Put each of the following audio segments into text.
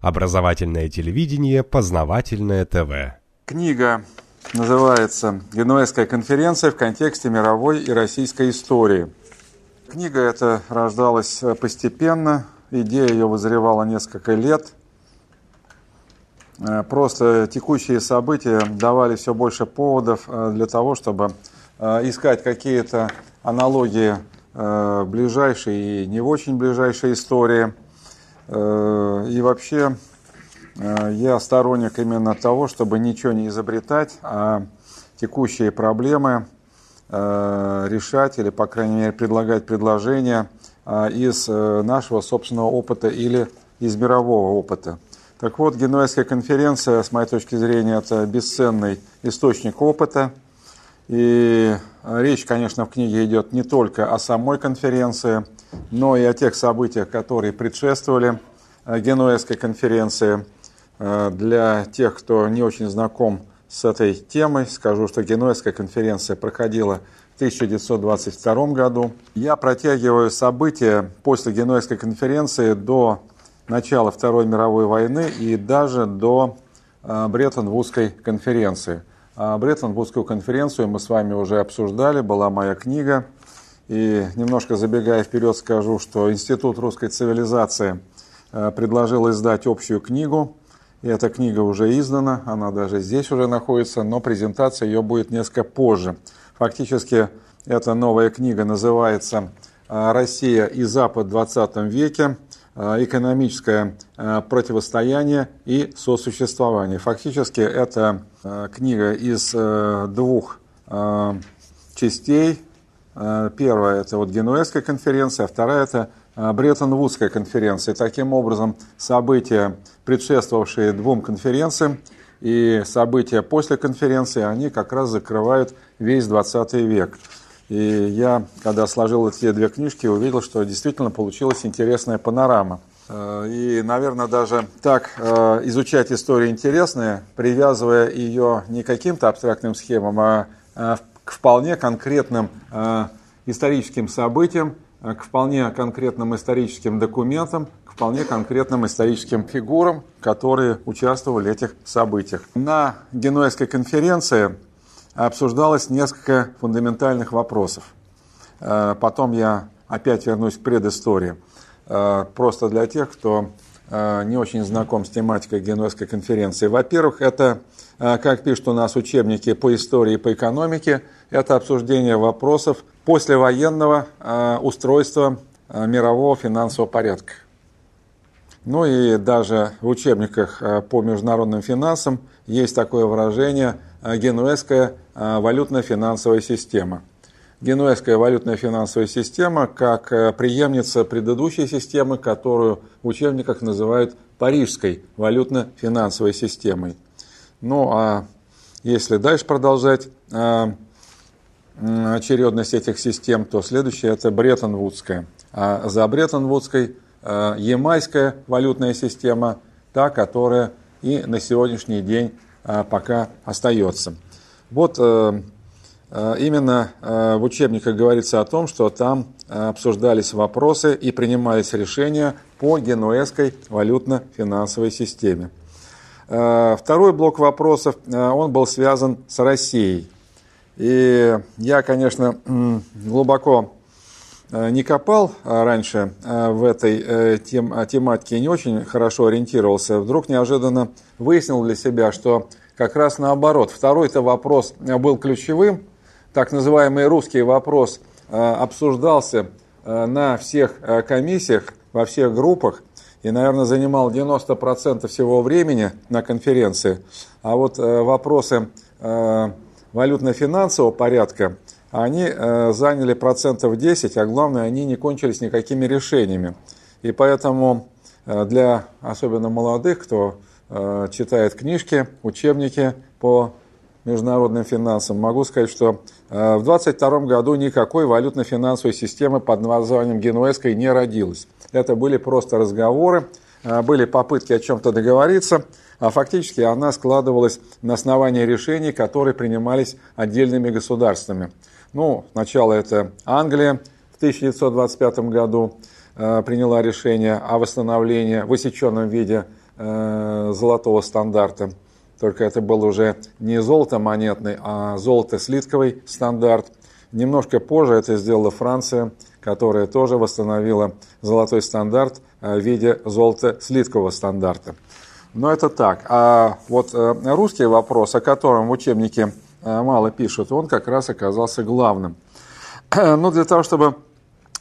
Образовательное телевидение, познавательное ТВ. Книга называется «Генуэзская конференция в контексте мировой и российской истории». Книга эта рождалась постепенно, идея ее вызревала несколько лет. Э, просто текущие события давали все больше поводов э, для того, чтобы э, искать какие-то аналогии ближайшей и не очень ближайшей истории – Э, и вообще э, я сторонник именно того, чтобы ничего не изобретать, а текущие проблемы э, решать или, по крайней мере, предлагать предложения из нашего собственного опыта или из мирового опыта. Так вот, Генуэзская конференция, с моей точки зрения, это бесценный источник опыта. И речь, конечно, в книге идет не только о самой конференции – но и о тех событиях, которые предшествовали э, Генуэзской конференции. Э, для тех, кто не очень знаком с этой темой, скажу, что Генуэзская конференция проходила в 1922 году. Я протягиваю события после Генуэзской конференции до начала Второй мировой войны и даже до э, Бреттон-Вудской конференции. Бреттон-Вудскую конференцию мы с вами уже обсуждали, была моя книга – и немножко забегая вперед скажу, что Институт русской цивилизации э, предложил издать общую книгу. И эта книга уже издана, она даже здесь уже находится, но презентация ее будет несколько позже. Фактически эта новая книга называется э, «Россия и Запад в 20 веке. Э, экономическое противостояние и сосуществование». Фактически это книга из двух частей, первая – это вот Генуэзская конференция, а вторая – это э, Бреттон-Вудская конференция. Таким образом, события, предшествовавшие двум конференциям, и события после конференции, они как раз закрывают весь 20 век. И я, когда сложил эти две книжки, увидел, что действительно получилась интересная панорама. Э, и, наверное, даже так изучать историю интересная, привязывая ее не каким-то абстрактным схемам, а к вполне конкретным э, историческим событиям, э, к вполне конкретным историческим документам, к вполне конкретным историческим фигурам, которые участвовали в этих событиях. На Генуэзской конференции обсуждалось несколько фундаментальных вопросов. Э, потом я опять вернусь к предыстории. Просто для тех, кто не очень знаком с тематикой Генуэзской конференции. Во-первых, это, как пишут у нас учебники по истории и по экономике, это обсуждение вопросов послевоенного э, устройства э, мирового финансового порядка. Ну и даже в учебниках по международным финансам есть такое выражение «генуэзская валютно-финансовая система». Генуэзская валютная финансовая система как преемница предыдущей системы, которую в учебниках называют Парижской валютно-финансовой системой. Ну а если дальше продолжать, очередность этих систем, то следующая это Бреттон-Вудская. А за Бреттон-Вудской э, ямайская валютная система, та, которая и на сегодняшний день э, пока остается. Вот э, именно в учебниках говорится о том, что там обсуждались вопросы и принимались решения по генуэзской валютно-финансовой системе. Второй блок вопросов, он был связан с Россией. И я, конечно, глубоко э, не копал э, раньше э, в этой тем, тематике, не очень хорошо ориентировался. Вдруг неожиданно выяснил для себя, что как раз наоборот. Второй-то вопрос был ключевым. Так называемый русский вопрос обсуждался на всех комиссиях, во всех группах и, наверное, занимал 90% всего времени на конференции. А вот вопросы валютно-финансового порядка, они э, заняли процентов 10, а главное, они не кончились никакими решениями. И поэтому э, для особенно молодых, кто э, читает книжки, учебники по международным финансам, могу сказать, что в 2022 году никакой валютно-финансовой системы под названием Генуэзской не родилось. Это были просто разговоры, были попытки о чем-то договориться – а фактически она складывалась на основании решений, которые принимались отдельными государствами. Ну, сначала это Англия в 1925 году э, приняла решение о восстановлении в высеченном виде золотого стандарта. Только это был уже не золото монетный, а золото-слитковый стандарт. Немножко позже это сделала Франция, которая тоже восстановила золотой стандарт в виде золото-слиткового стандарта. Но это так. А вот русский вопрос, о котором в учебнике мало пишут, он как раз оказался главным. Ну, для того, чтобы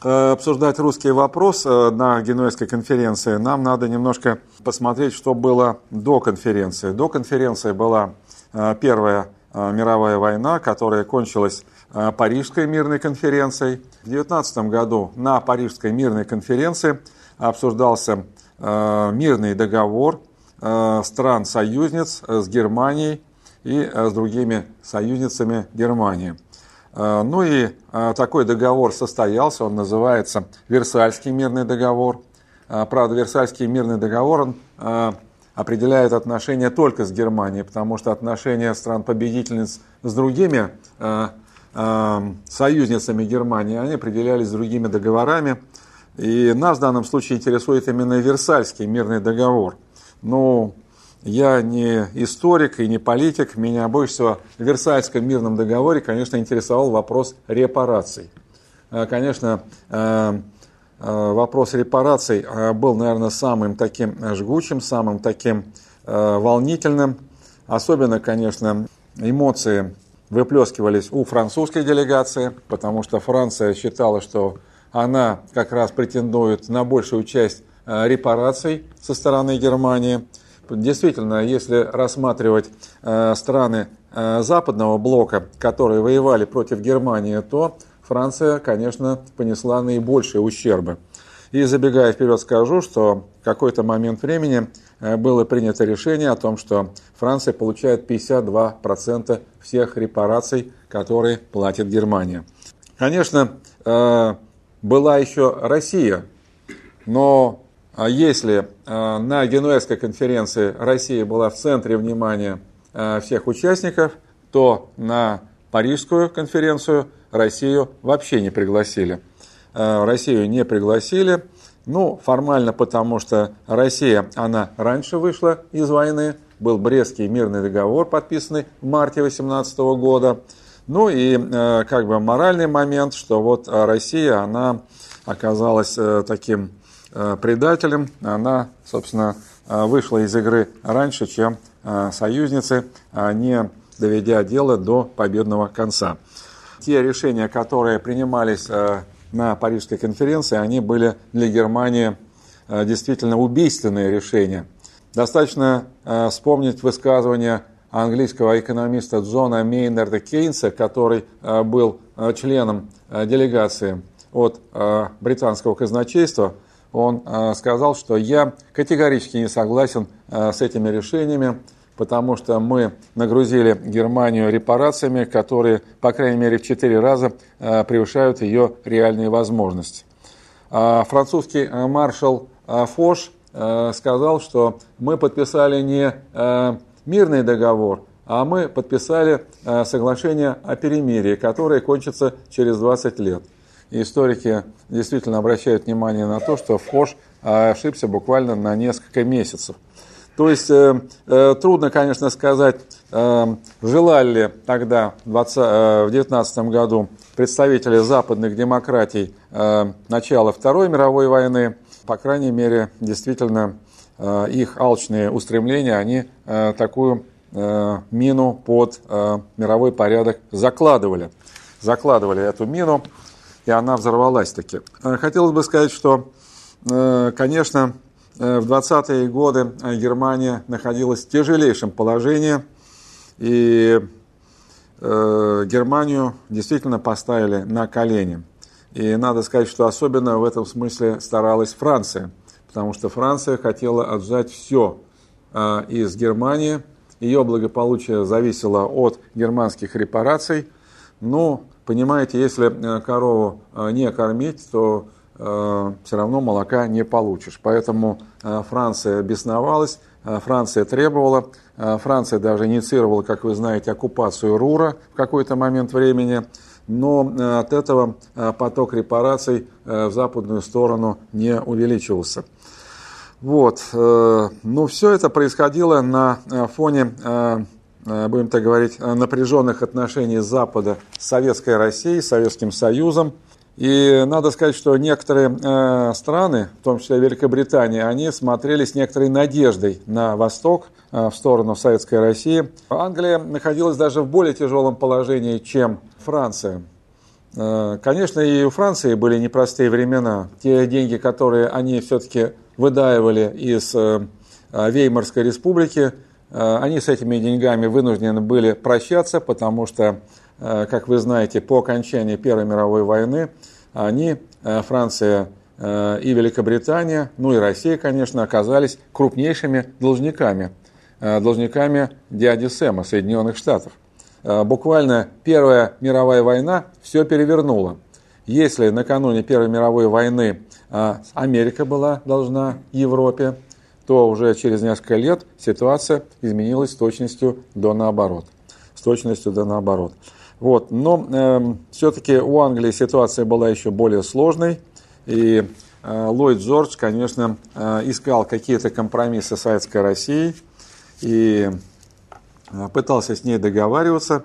Э, обсуждать русский вопрос э, на Генуэзской конференции, нам надо немножко посмотреть, что было до конференции. До конференции была э, Первая мировая война, которая кончилась Парижской мирной конференцией. В 19 году на Парижской мирной конференции обсуждался мирный договор стран-союзниц с Германией и с другими союзницами Германии – Э, ну и э, такой договор состоялся, он называется Версальский мирный договор. Э, правда, Версальский мирный договор он определяет отношения только с Германией, потому что отношения стран-победительниц с другими союзницами Германии, они определялись другими договорами. И нас в данном случае интересует именно Версальский мирный договор. Ну, я не историк и не политик. Меня больше всего в Версальском мирном договоре, конечно, интересовал вопрос репараций. Э, конечно, э, э, вопрос репараций был, наверное, самым таким жгучим, самым таким волнительным. Особенно, конечно, эмоции выплескивались у французской делегации, потому что Франция считала, что она как раз претендует на большую часть репараций со стороны Германии – Действительно, если рассматривать э, страны э, западного блока, которые воевали против Германии, то Франция, конечно, понесла наибольшие ущербы. И забегая вперед, скажу, что какой-то момент времени э, было принято решение о том, что Франция получает 52% всех репараций, которые платит Германия. Конечно, была еще Россия, но а если а, на Генуэзской конференции Россия была в центре внимания всех участников, то на Парижскую конференцию Россию вообще не пригласили. Россию не пригласили, ну, формально потому, что Россия, она раньше вышла из войны, был Брестский мирный договор, подписанный в марте 2018 года. Ну и как бы моральный момент, что вот Россия, она оказалась э, таким Э, предателем, она, собственно, э, вышла из игры раньше, чем э, союзницы, не доведя дело до победного конца. Те решения, которые принимались на Парижской конференции, они были для Германии действительно убийственные решения. Достаточно вспомнить высказывание английского экономиста Джона Мейнарда Кейнса, который был членом делегации от британского казначейства – он э, сказал, что я категорически не согласен э, с этими решениями, потому что мы нагрузили Германию репарациями, которые, по крайней мере, в четыре раза э, превышают ее реальные возможности. А французский маршал Фош сказал, что мы подписали не мирный договор, а мы подписали соглашение о перемирии, которое кончится через 20 лет. Историки действительно обращают внимание на то, что Фош ошибся буквально на несколько месяцев. То есть э, э, трудно, конечно, сказать, э, желали ли тогда, в 1919 э, году, представители западных демократий э, начала Второй мировой войны. По крайней мере, действительно, э, их алчные устремления, они э, такую э, мину под э, мировой порядок закладывали. Закладывали эту мину и она взорвалась таки. Э, хотелось бы сказать, что, э, конечно, в 20-е годы Германия находилась в тяжелейшем положении, и Германию действительно поставили на колени. И надо сказать, что особенно в этом смысле старалась Франция, потому что Франция хотела отжать все из Германии. Ее благополучие зависело от германских репараций. Но Понимаете, если э, корову э, не кормить, то э, все равно молока не получишь. Поэтому Франция бесновалась, Франция требовала, Франция даже инициировала, как вы знаете, оккупацию Рура в какой-то момент времени, но от этого поток репараций в западную сторону не увеличивался. Вот. Ну, все это происходило на фоне, будем так говорить, напряженных отношений Запада с Советской Россией, Советским Союзом. И надо сказать, что некоторые э, страны, в том числе Великобритания, они смотрели с некоторой надеждой на восток, э, в сторону Советской России. Англия находилась даже в более тяжелом положении, чем Франция. Э, конечно, и у Франции были непростые времена. Те деньги, которые они все-таки выдаивали из Веймарской республики, они с этими деньгами вынуждены были прощаться, потому что как вы знаете, по окончании Первой мировой войны они, э, Франция э, и Великобритания, ну и Россия, конечно, оказались крупнейшими должниками, должниками дяди Сэма, Соединенных Штатов. Буквально Первая мировая война все перевернула. Если накануне Первой мировой войны Америка была должна Европе, то уже через несколько лет ситуация изменилась с точностью до наоборот. С точностью до наоборот. Вот. Но э, эм, все-таки у Англии ситуация была еще более сложной. И э, Ллойд Джордж, конечно, э, искал какие-то компромиссы с Советской Россией и э, пытался с ней договариваться.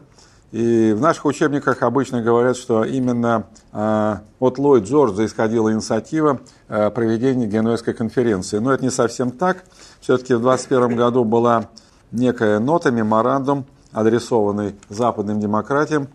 И в наших учебниках обычно говорят, что именно э, от Ллойд Джорджа исходила инициатива э, проведения Генуэзской конференции. Но это не совсем так. Все-таки в 2021 году была некая нота, меморандум, адресованный западным демократиям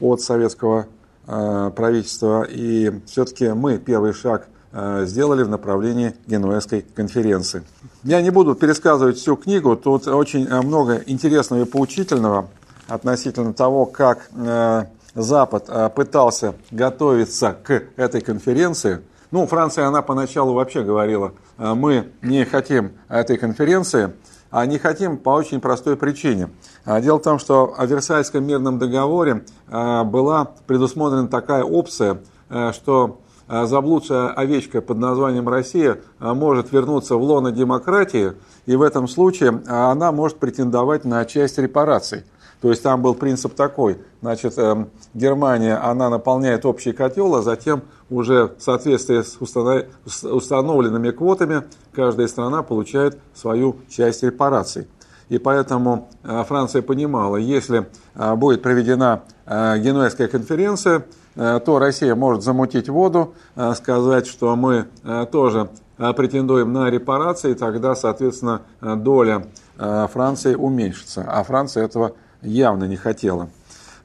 от советского э, правительства. И все-таки мы первый шаг э, сделали в направлении Генуэзской конференции. Я не буду пересказывать всю книгу, тут очень э, много интересного и поучительного относительно того, как э, Запад э, пытался готовиться к этой конференции. Ну, Франция, она поначалу вообще говорила, э, мы не хотим этой конференции, а не хотим по очень простой причине. А, дело в том, что в Версальском мирном договоре а, была предусмотрена такая опция, а, что заблудшая овечка под названием Россия может вернуться в лоно демократии, и в этом случае она может претендовать на часть репараций. То есть там был принцип такой, значит, эм, Германия, она наполняет общий котел, а затем уже в соответствии с установленными квотами каждая страна получает свою часть репараций. И поэтому э, Франция понимала, если э, будет проведена э, Генуэзская конференция, то Россия может замутить воду, сказать, что мы тоже претендуем на репарации, и тогда, соответственно, доля Франции уменьшится. А Франция этого явно не хотела.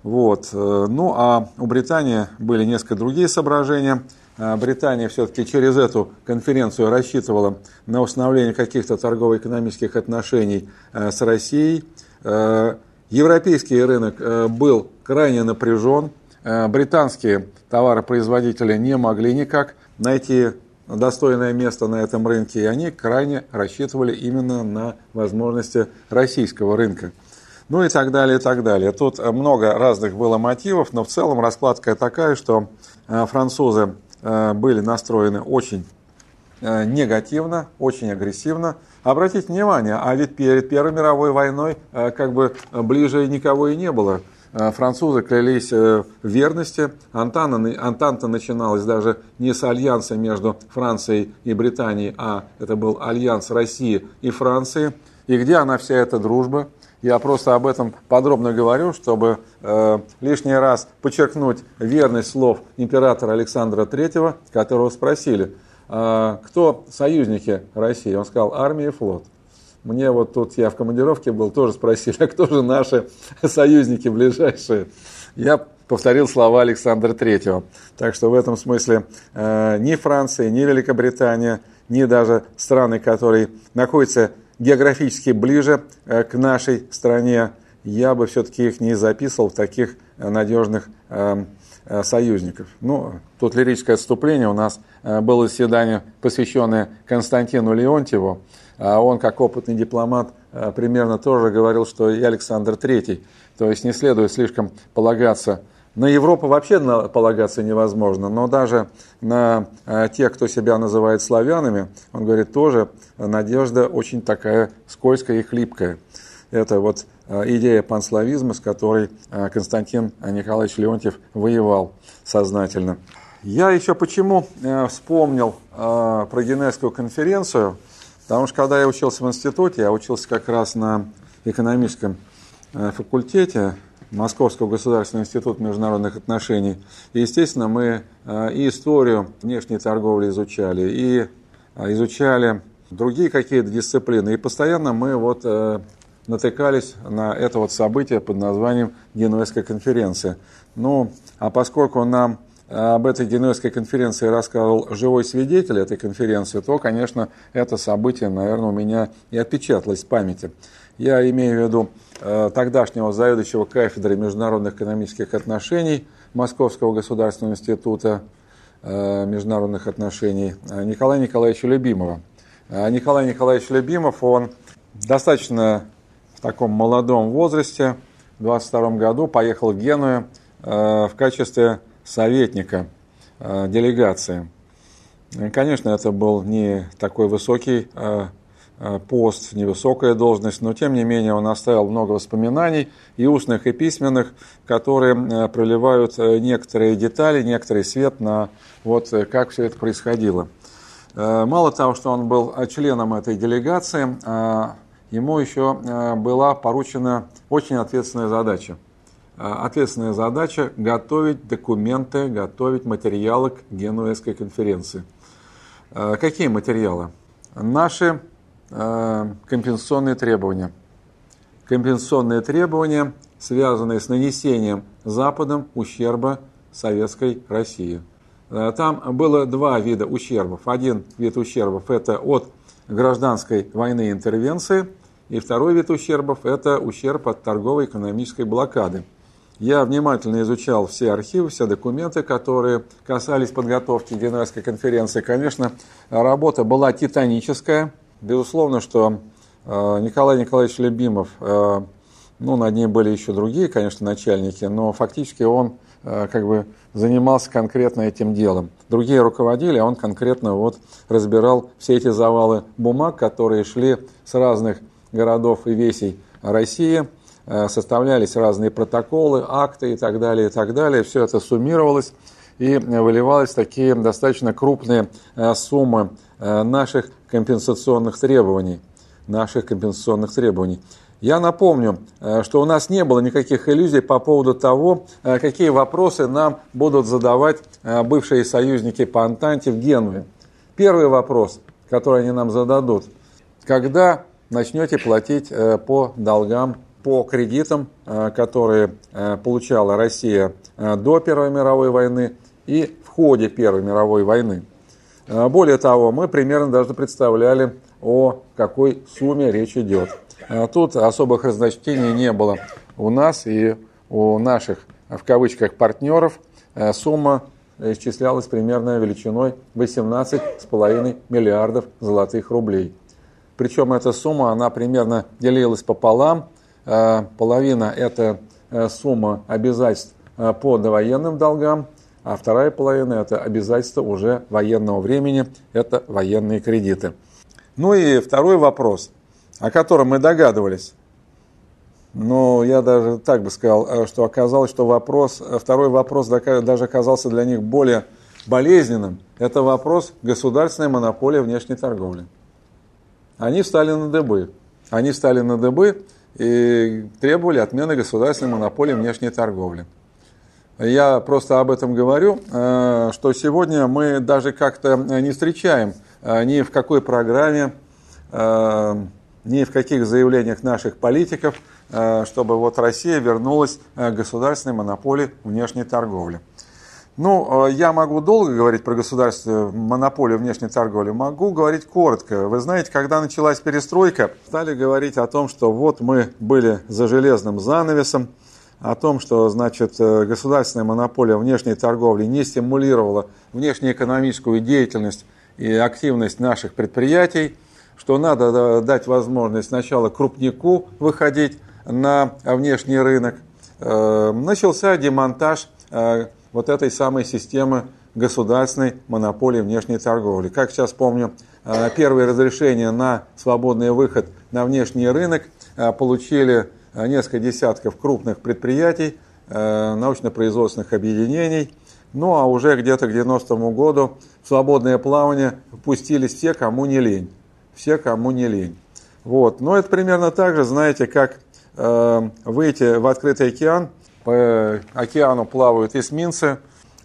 Вот. Ну а у Британии были несколько другие соображения. Британия все-таки через эту конференцию рассчитывала на установление каких-то торгово-экономических отношений э, с Россией. Э, европейский рынок э, был крайне напряжен. Британские товаропроизводители не могли никак найти достойное место на этом рынке, и они крайне рассчитывали именно на возможности российского рынка ну и так далее, и так далее. Тут много разных было мотивов, но в целом раскладка такая, что французы были настроены очень э, негативно, очень агрессивно. Обратите внимание, а ведь перед Первой мировой войной как бы ближе никого и не было. Французы клялись в верности. Антанта, Антанта начиналась даже не с альянса между Францией и Британией, а это был альянс России и Франции. И где она вся эта дружба? Я просто об этом подробно говорю, чтобы э, лишний раз подчеркнуть верность слов императора Александра III, которого спросили, э, кто союзники России. Он сказал, армия и флот. Мне вот тут, я в командировке был, тоже спросили, а кто же наши союзники ближайшие? Я повторил слова Александра III. Так что в этом смысле э, ни Франция, ни Великобритания, ни даже страны, которые находятся географически ближе э, к нашей стране, я бы все-таки их не записывал в таких э, надежных э, союзников. Ну, тут лирическое отступление. У нас было заседание, посвященное Константину Леонтьеву. А он, как опытный дипломат, примерно тоже говорил, что и Александр III. То есть не следует слишком полагаться на Европу вообще полагаться невозможно, но даже на э, тех, кто себя называет славянами, он говорит, тоже надежда очень такая скользкая и хлипкая. Это вот э, идея панславизма, с которой э, Константин Николаевич Леонтьев воевал сознательно. Я еще почему вспомнил про Генесскую конференцию. Потому что когда я учился в институте, я учился как раз на экономическом факультете Московского государственного института международных отношений. И, естественно, мы э, и историю внешней торговли изучали, и э, изучали другие какие-то дисциплины. И постоянно мы вот натыкались на это вот событие под названием Генуэзская конференция. Ну, а поскольку нам об этой Генуэзской конференции рассказывал живой свидетель этой конференции, то, конечно, это событие, наверное, у меня и отпечаталось в памяти. Я имею в виду э, тогдашнего заведующего кафедрой международных экономических отношений Московского государственного института э, международных отношений э, Николая Николаевича Любимова. Николай Николаевич Любимов, он достаточно в таком молодом возрасте, в 22 году поехал в Геную в качестве советника делегации. Конечно, это был не такой высокий Э, пост, невысокая должность, но тем не менее он оставил много воспоминаний и устных, и письменных, которые э, проливают э, некоторые детали, некоторый свет на вот как все это происходило. Мало того, что он был членом этой делегации, ему еще была поручена очень ответственная задача. Ответственная задача – готовить документы, готовить материалы к Генуэзской конференции. Какие материалы? Наши Э, компенсационные требования. Компенсационные требования, связанные с нанесением Западом ущерба Советской России. Э, там было два вида ущербов. Один вид ущербов – это от гражданской войны интервенции, и второй вид ущербов – это ущерб от торговой экономической блокады. Я внимательно изучал все архивы, все документы, которые касались подготовки Генуэзской конференции. Конечно, работа была титаническая – Безусловно, что э, Николай Николаевич Любимов, э, ну, над ним были еще другие, конечно, начальники, но фактически он э, как бы занимался конкретно этим делом. Другие руководили, а он конкретно вот разбирал все эти завалы бумаг, которые шли с разных городов и весей России, составлялись разные протоколы, акты и так далее, и так далее. Все это суммировалось и выливалось такие достаточно крупные суммы наших компенсационных требований, наших компенсационных требований. Я напомню, э, что у нас не было никаких иллюзий по поводу того, э, какие вопросы нам будут задавать э, бывшие союзники по Антанте в Генуе. Первый вопрос, который они нам зададут. Когда начнете платить по долгам, по кредитам, которые получала Россия до Первой мировой войны и в ходе Первой мировой войны? А, более того, мы примерно даже представляли, о какой сумме речь идет. А, тут особых разночтений не было у нас и у наших, в кавычках, партнеров. А, сумма исчислялась примерно величиной 18,5 миллиардов золотых рублей. Причем эта сумма, она примерно делилась пополам. Половина – это сумма обязательств по довоенным долгам, а вторая половина – это обязательства уже военного времени, это военные кредиты. Ну и второй вопрос, о котором мы догадывались. Но я даже так бы сказал, э, что оказалось, что вопрос, э, второй вопрос даже оказался для них более болезненным. Это вопрос государственной монополии внешней торговли. Они встали на дыбы. Они встали на дыбы и требовали отмены государственной монополии внешней торговли. Я просто об этом говорю, э, что сегодня мы даже как-то не встречаем э, ни в какой программе, э, ни в каких заявлениях наших политиков, чтобы вот Россия вернулась к государственной монополии внешней торговли. Ну, я могу долго говорить про государственную монополию внешней торговли, могу говорить коротко. Вы знаете, когда началась перестройка, стали говорить о том, что вот мы были за железным занавесом, о том, что значит, э, государственная монополия внешней торговли не стимулировала внешнеэкономическую деятельность и активность наших предприятий, что надо дать возможность сначала крупнику выходить на внешний рынок. Э, начался демонтаж э, вот этой самой системы государственной монополии внешней торговли. Как сейчас помню, первые разрешения на свободный выход на внешний рынок получили несколько десятков крупных предприятий, э, научно-производственных объединений. Ну а уже где-то к 90-му году в свободное плавание впустились все, кому не лень. все, кому не лень. Вот. Но это примерно так же, знаете, как э, выйти в открытый океан, по океану плавают эсминцы,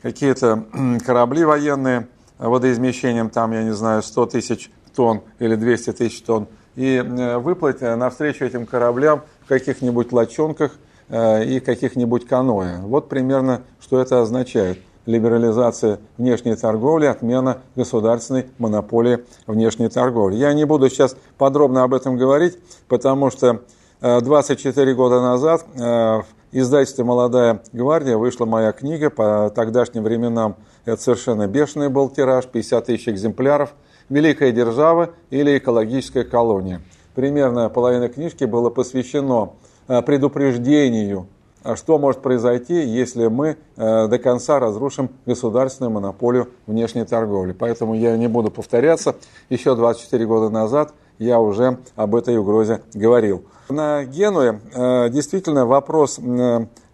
какие-то корабли военные водоизмещением, там, я не знаю, 100 тысяч тонн или 200 тысяч тонн, и э, выплыть навстречу этим кораблям в каких-нибудь лодчонках э, и каких-нибудь каноэ. Вот примерно, что это означает либерализация внешней торговли, отмена государственной монополии внешней торговли. Я не буду сейчас подробно об этом говорить, потому что 24 э, года назад э, в издательстве «Молодая гвардия» вышла моя книга по тогдашним временам. Это совершенно бешеный был тираж, 50 тысяч экземпляров. «Великая держава» или «Экологическая колония». Примерно половина книжки было посвящено э, предупреждению а что может произойти, если мы э, до конца разрушим государственную монополию внешней торговли. Поэтому я не буду повторяться. Еще 24 года назад я уже об этой угрозе говорил. На Генуе э, действительно вопрос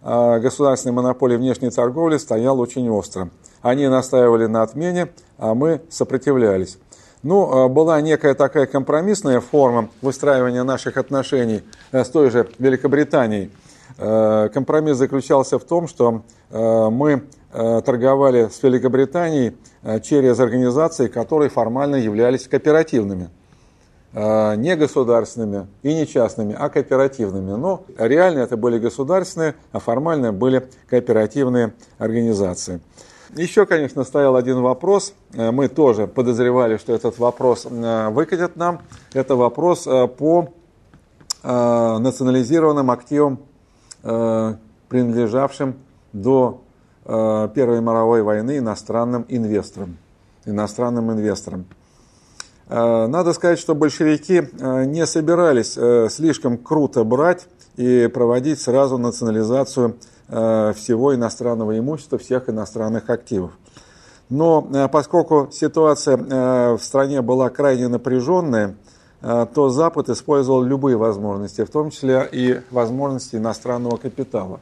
государственной монополии внешней торговли стоял очень остро. Они настаивали на отмене, а мы сопротивлялись. Ну, была некая такая компромиссная форма выстраивания наших отношений с той же Великобританией. Э, компромисс заключался в том, что э, мы э, торговали с Великобританией через организации, которые формально являлись кооперативными. Не государственными и не частными, а кооперативными. Но реально это были государственные, а формально были кооперативные организации. Еще, конечно, стоял один вопрос. Мы тоже подозревали, что этот вопрос выкатят нам. Это вопрос по национализированным активам Э, принадлежавшим до э, Первой мировой войны иностранным инвесторам. Иностранным инвесторам. Э, надо сказать, что большевики не собирались слишком круто брать и проводить сразу национализацию всего иностранного имущества, всех иностранных активов. Но поскольку ситуация в стране была крайне напряженная, Э, то Запад использовал любые возможности, в том числе и возможности иностранного капитала.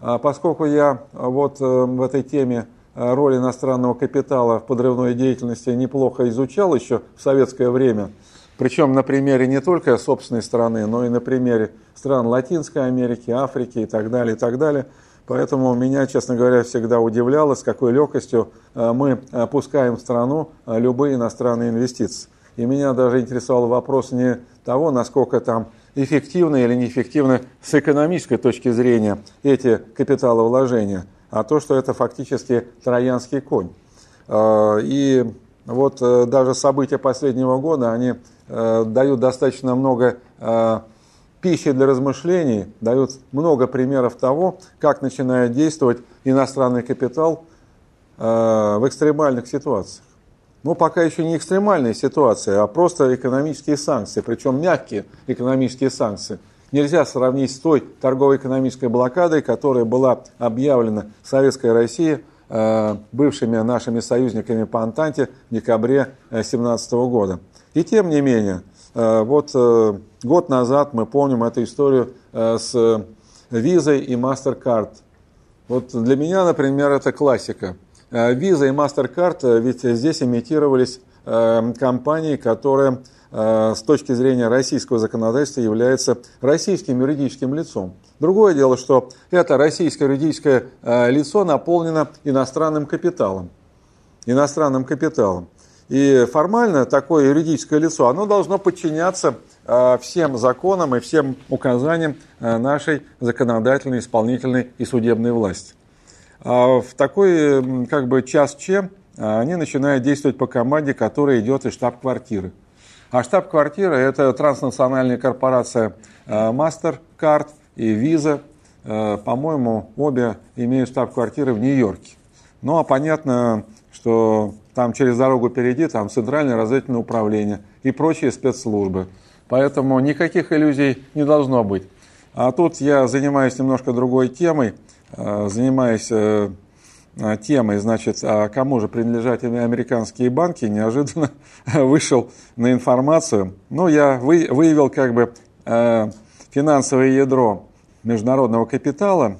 А поскольку я э, вот э, в этой теме роль иностранного капитала в подрывной деятельности неплохо изучал еще в советское время, причем на примере не только собственной страны, но и на примере стран Латинской Америки, Африки и так далее, и так далее. Поэтому меня, честно говоря, всегда удивляло, с какой легкостью мы пускаем в страну любые иностранные инвестиции. И меня даже интересовал вопрос не того, насколько там эффективны или неэффективны с экономической точки зрения эти капиталовложения, а то, что это фактически троянский конь. А, и вот э, даже события последнего года, они э, дают достаточно много э, пищи для размышлений, дают много примеров того, как начинает действовать иностранный капитал в экстремальных ситуациях. Ну, пока еще не экстремальная ситуация, а просто экономические санкции, причем мягкие экономические санкции. Нельзя сравнить с той торгово-экономической блокадой, которая была объявлена Советской Россией э, бывшими нашими союзниками по Антанте в декабре 2017 э, года. И тем не менее, э, вот год назад мы помним эту историю с визой и MasterCard. Вот для меня, например, это классика. Э, и MasterCard, э, ведь здесь имитировались э, компании, которые с точки зрения российского законодательства являются российским юридическим лицом. Другое дело, что это российское юридическое лицо наполнено иностранным капиталом. Иностранным капиталом. И формально такое юридическое лицо, оно должно подчиняться всем законам и всем указаниям нашей законодательной, исполнительной и судебной власти. А в такой как бы час Че а, они начинают действовать по команде, которая идет из штаб-квартиры. А штаб-квартира – это транснациональная корпорация а, MasterCard и Visa. По-моему, обе имеют штаб-квартиры в Нью-Йорке. Ну, а понятно, что там через дорогу впереди, там Центральное разведывательное управление и прочие спецслужбы. Поэтому никаких иллюзий не должно быть. А тут я занимаюсь немножко другой темой. Э, занимаясь э, темой, значит, а кому же принадлежат американские банки, неожиданно вышел на информацию. Ну, я выявил как бы э, финансовое ядро международного капитала,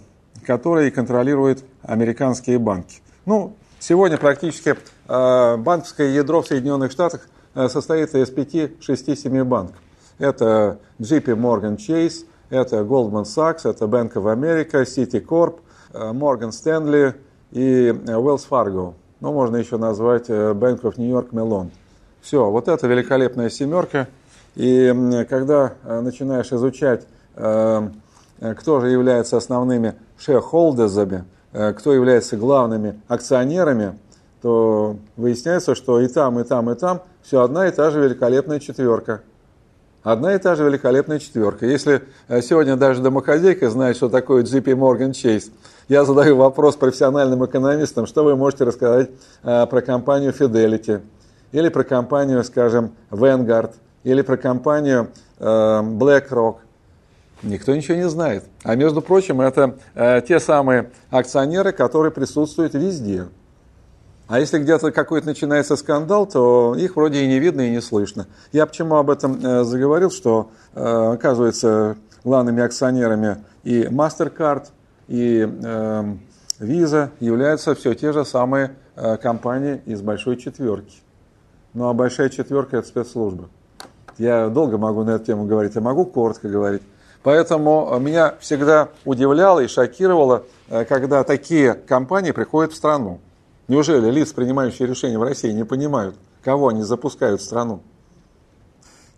который контролирует американские банки. Ну, сегодня практически банковское ядро в Соединенных Штатах состоит из 5, 6, 7 банков. Это JP Morgan Chase, это Goldman Sachs, это Bank of America, Citicorp, Morgan Stanley и Wells Fargo. Ну, можно еще назвать Bank of New York Mellon. Все, вот это великолепная семерка. И когда начинаешь изучать, кто же является основными shareholders'ами, кто является главными акционерами, то выясняется, что и там, и там, и там все одна и та же великолепная четверка. Одна и та же великолепная четверка. Если э, сегодня даже домохозяйка знает, что такое JP Morgan Chase, я задаю вопрос профессиональным экономистам, что вы можете рассказать э, про компанию Fidelity, или про компанию, скажем, Vanguard, или про компанию э, BlackRock. Никто ничего не знает. А между прочим, это те самые акционеры, которые присутствуют везде. А если где-то какой-то начинается скандал, то их вроде и не видно, и не слышно. Я почему об этом э, заговорил, что, э, оказывается, главными акционерами и MasterCard, и э, Visa являются все те же самые э, компании из большой четверки. Ну а большая четверка – это спецслужбы. Я долго могу на эту тему говорить, я могу коротко говорить. Поэтому меня всегда удивляло и шокировало, когда такие компании приходят в страну. Неужели лица, принимающие решения в России, не понимают, кого они запускают в страну?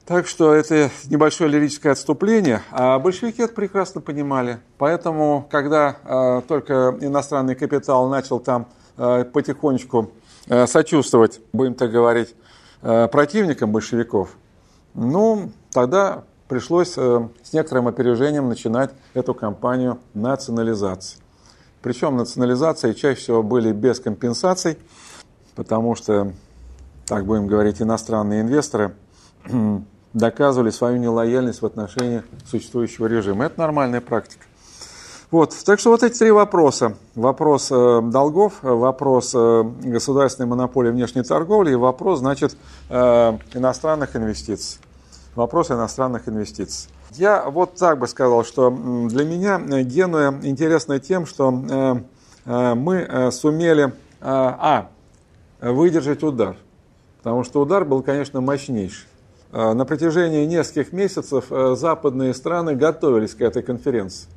Так что это небольшое лирическое отступление, а большевики это прекрасно понимали. Поэтому, когда э, только иностранный капитал начал там э, потихонечку э, сочувствовать, будем так говорить, э, противникам большевиков, ну, тогда пришлось э, с некоторым опережением начинать эту кампанию национализации. Причем национализации чаще всего были без компенсаций, потому что, так будем говорить, иностранные инвесторы доказывали свою нелояльность в отношении существующего режима. Это нормальная практика. Вот, так что вот эти три вопроса. Вопрос э, долгов, вопрос э, государственной монополии внешней торговли и вопрос, значит, э, иностранных инвестиций. Вопрос иностранных инвестиций. Я вот так бы сказал, что для меня э, Генуя интересна тем, что э, э, мы сумели, а, выдержать удар. Потому что удар был, конечно, мощнейший. На протяжении нескольких месяцев западные страны готовились к этой конференции.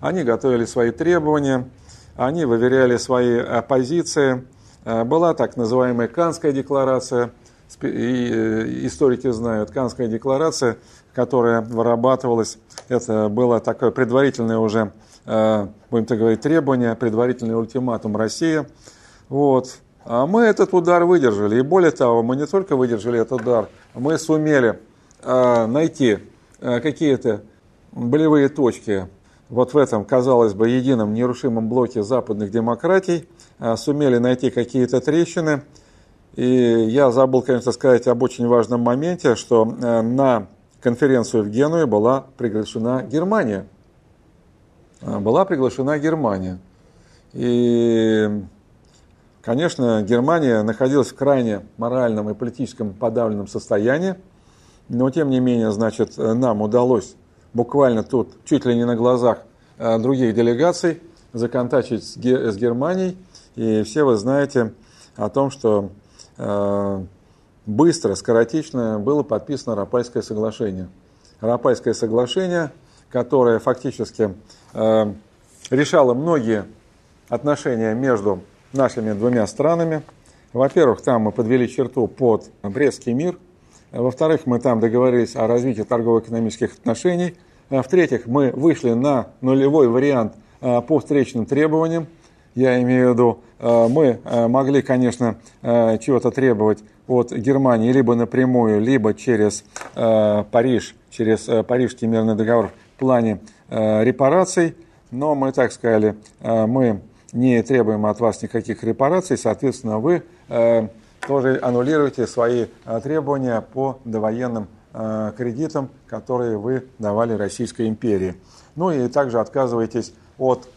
Они готовили свои требования, они выверяли свои позиции. Была так называемая Канская декларация, и историки знают, Канская декларация, которая вырабатывалась, это было такое предварительное уже, э, будем так говорить, требование, предварительный ультиматум России. Вот. А мы этот удар выдержали. И более того, мы не только выдержали этот удар, мы сумели э, найти э, какие-то болевые точки вот в этом, казалось бы, едином нерушимом блоке западных демократий, сумели найти какие-то трещины. И я забыл, конечно, сказать об очень важном моменте, что на конференцию в Генуе была приглашена Германия. А, была приглашена Германия. И, конечно, Германия находилась в крайне моральном и политическом подавленном состоянии, но, тем не менее, значит, нам удалось буквально тут, чуть ли не на глазах а, других делегаций, законтачить с Германией. И все вы знаете о том, что а, быстро, скоротечно было подписано Рапальское соглашение. Рапальское соглашение, которое фактически э, решало многие отношения между нашими двумя странами. Во-первых, там мы подвели черту под Брестский мир. Во-вторых, мы там договорились о развитии торгово-экономических отношений. В-третьих, мы вышли на нулевой вариант э, по встречным требованиям. Я имею в виду, э, мы могли, конечно, чего-то требовать от Германии либо напрямую, либо через Париж, через Парижский мирный договор в плане репараций. Но мы так сказали, мы не требуем от вас никаких репараций, соответственно, вы тоже аннулируете свои требования по довоенным кредитам, которые вы давали Российской империи. Ну и также отказываетесь от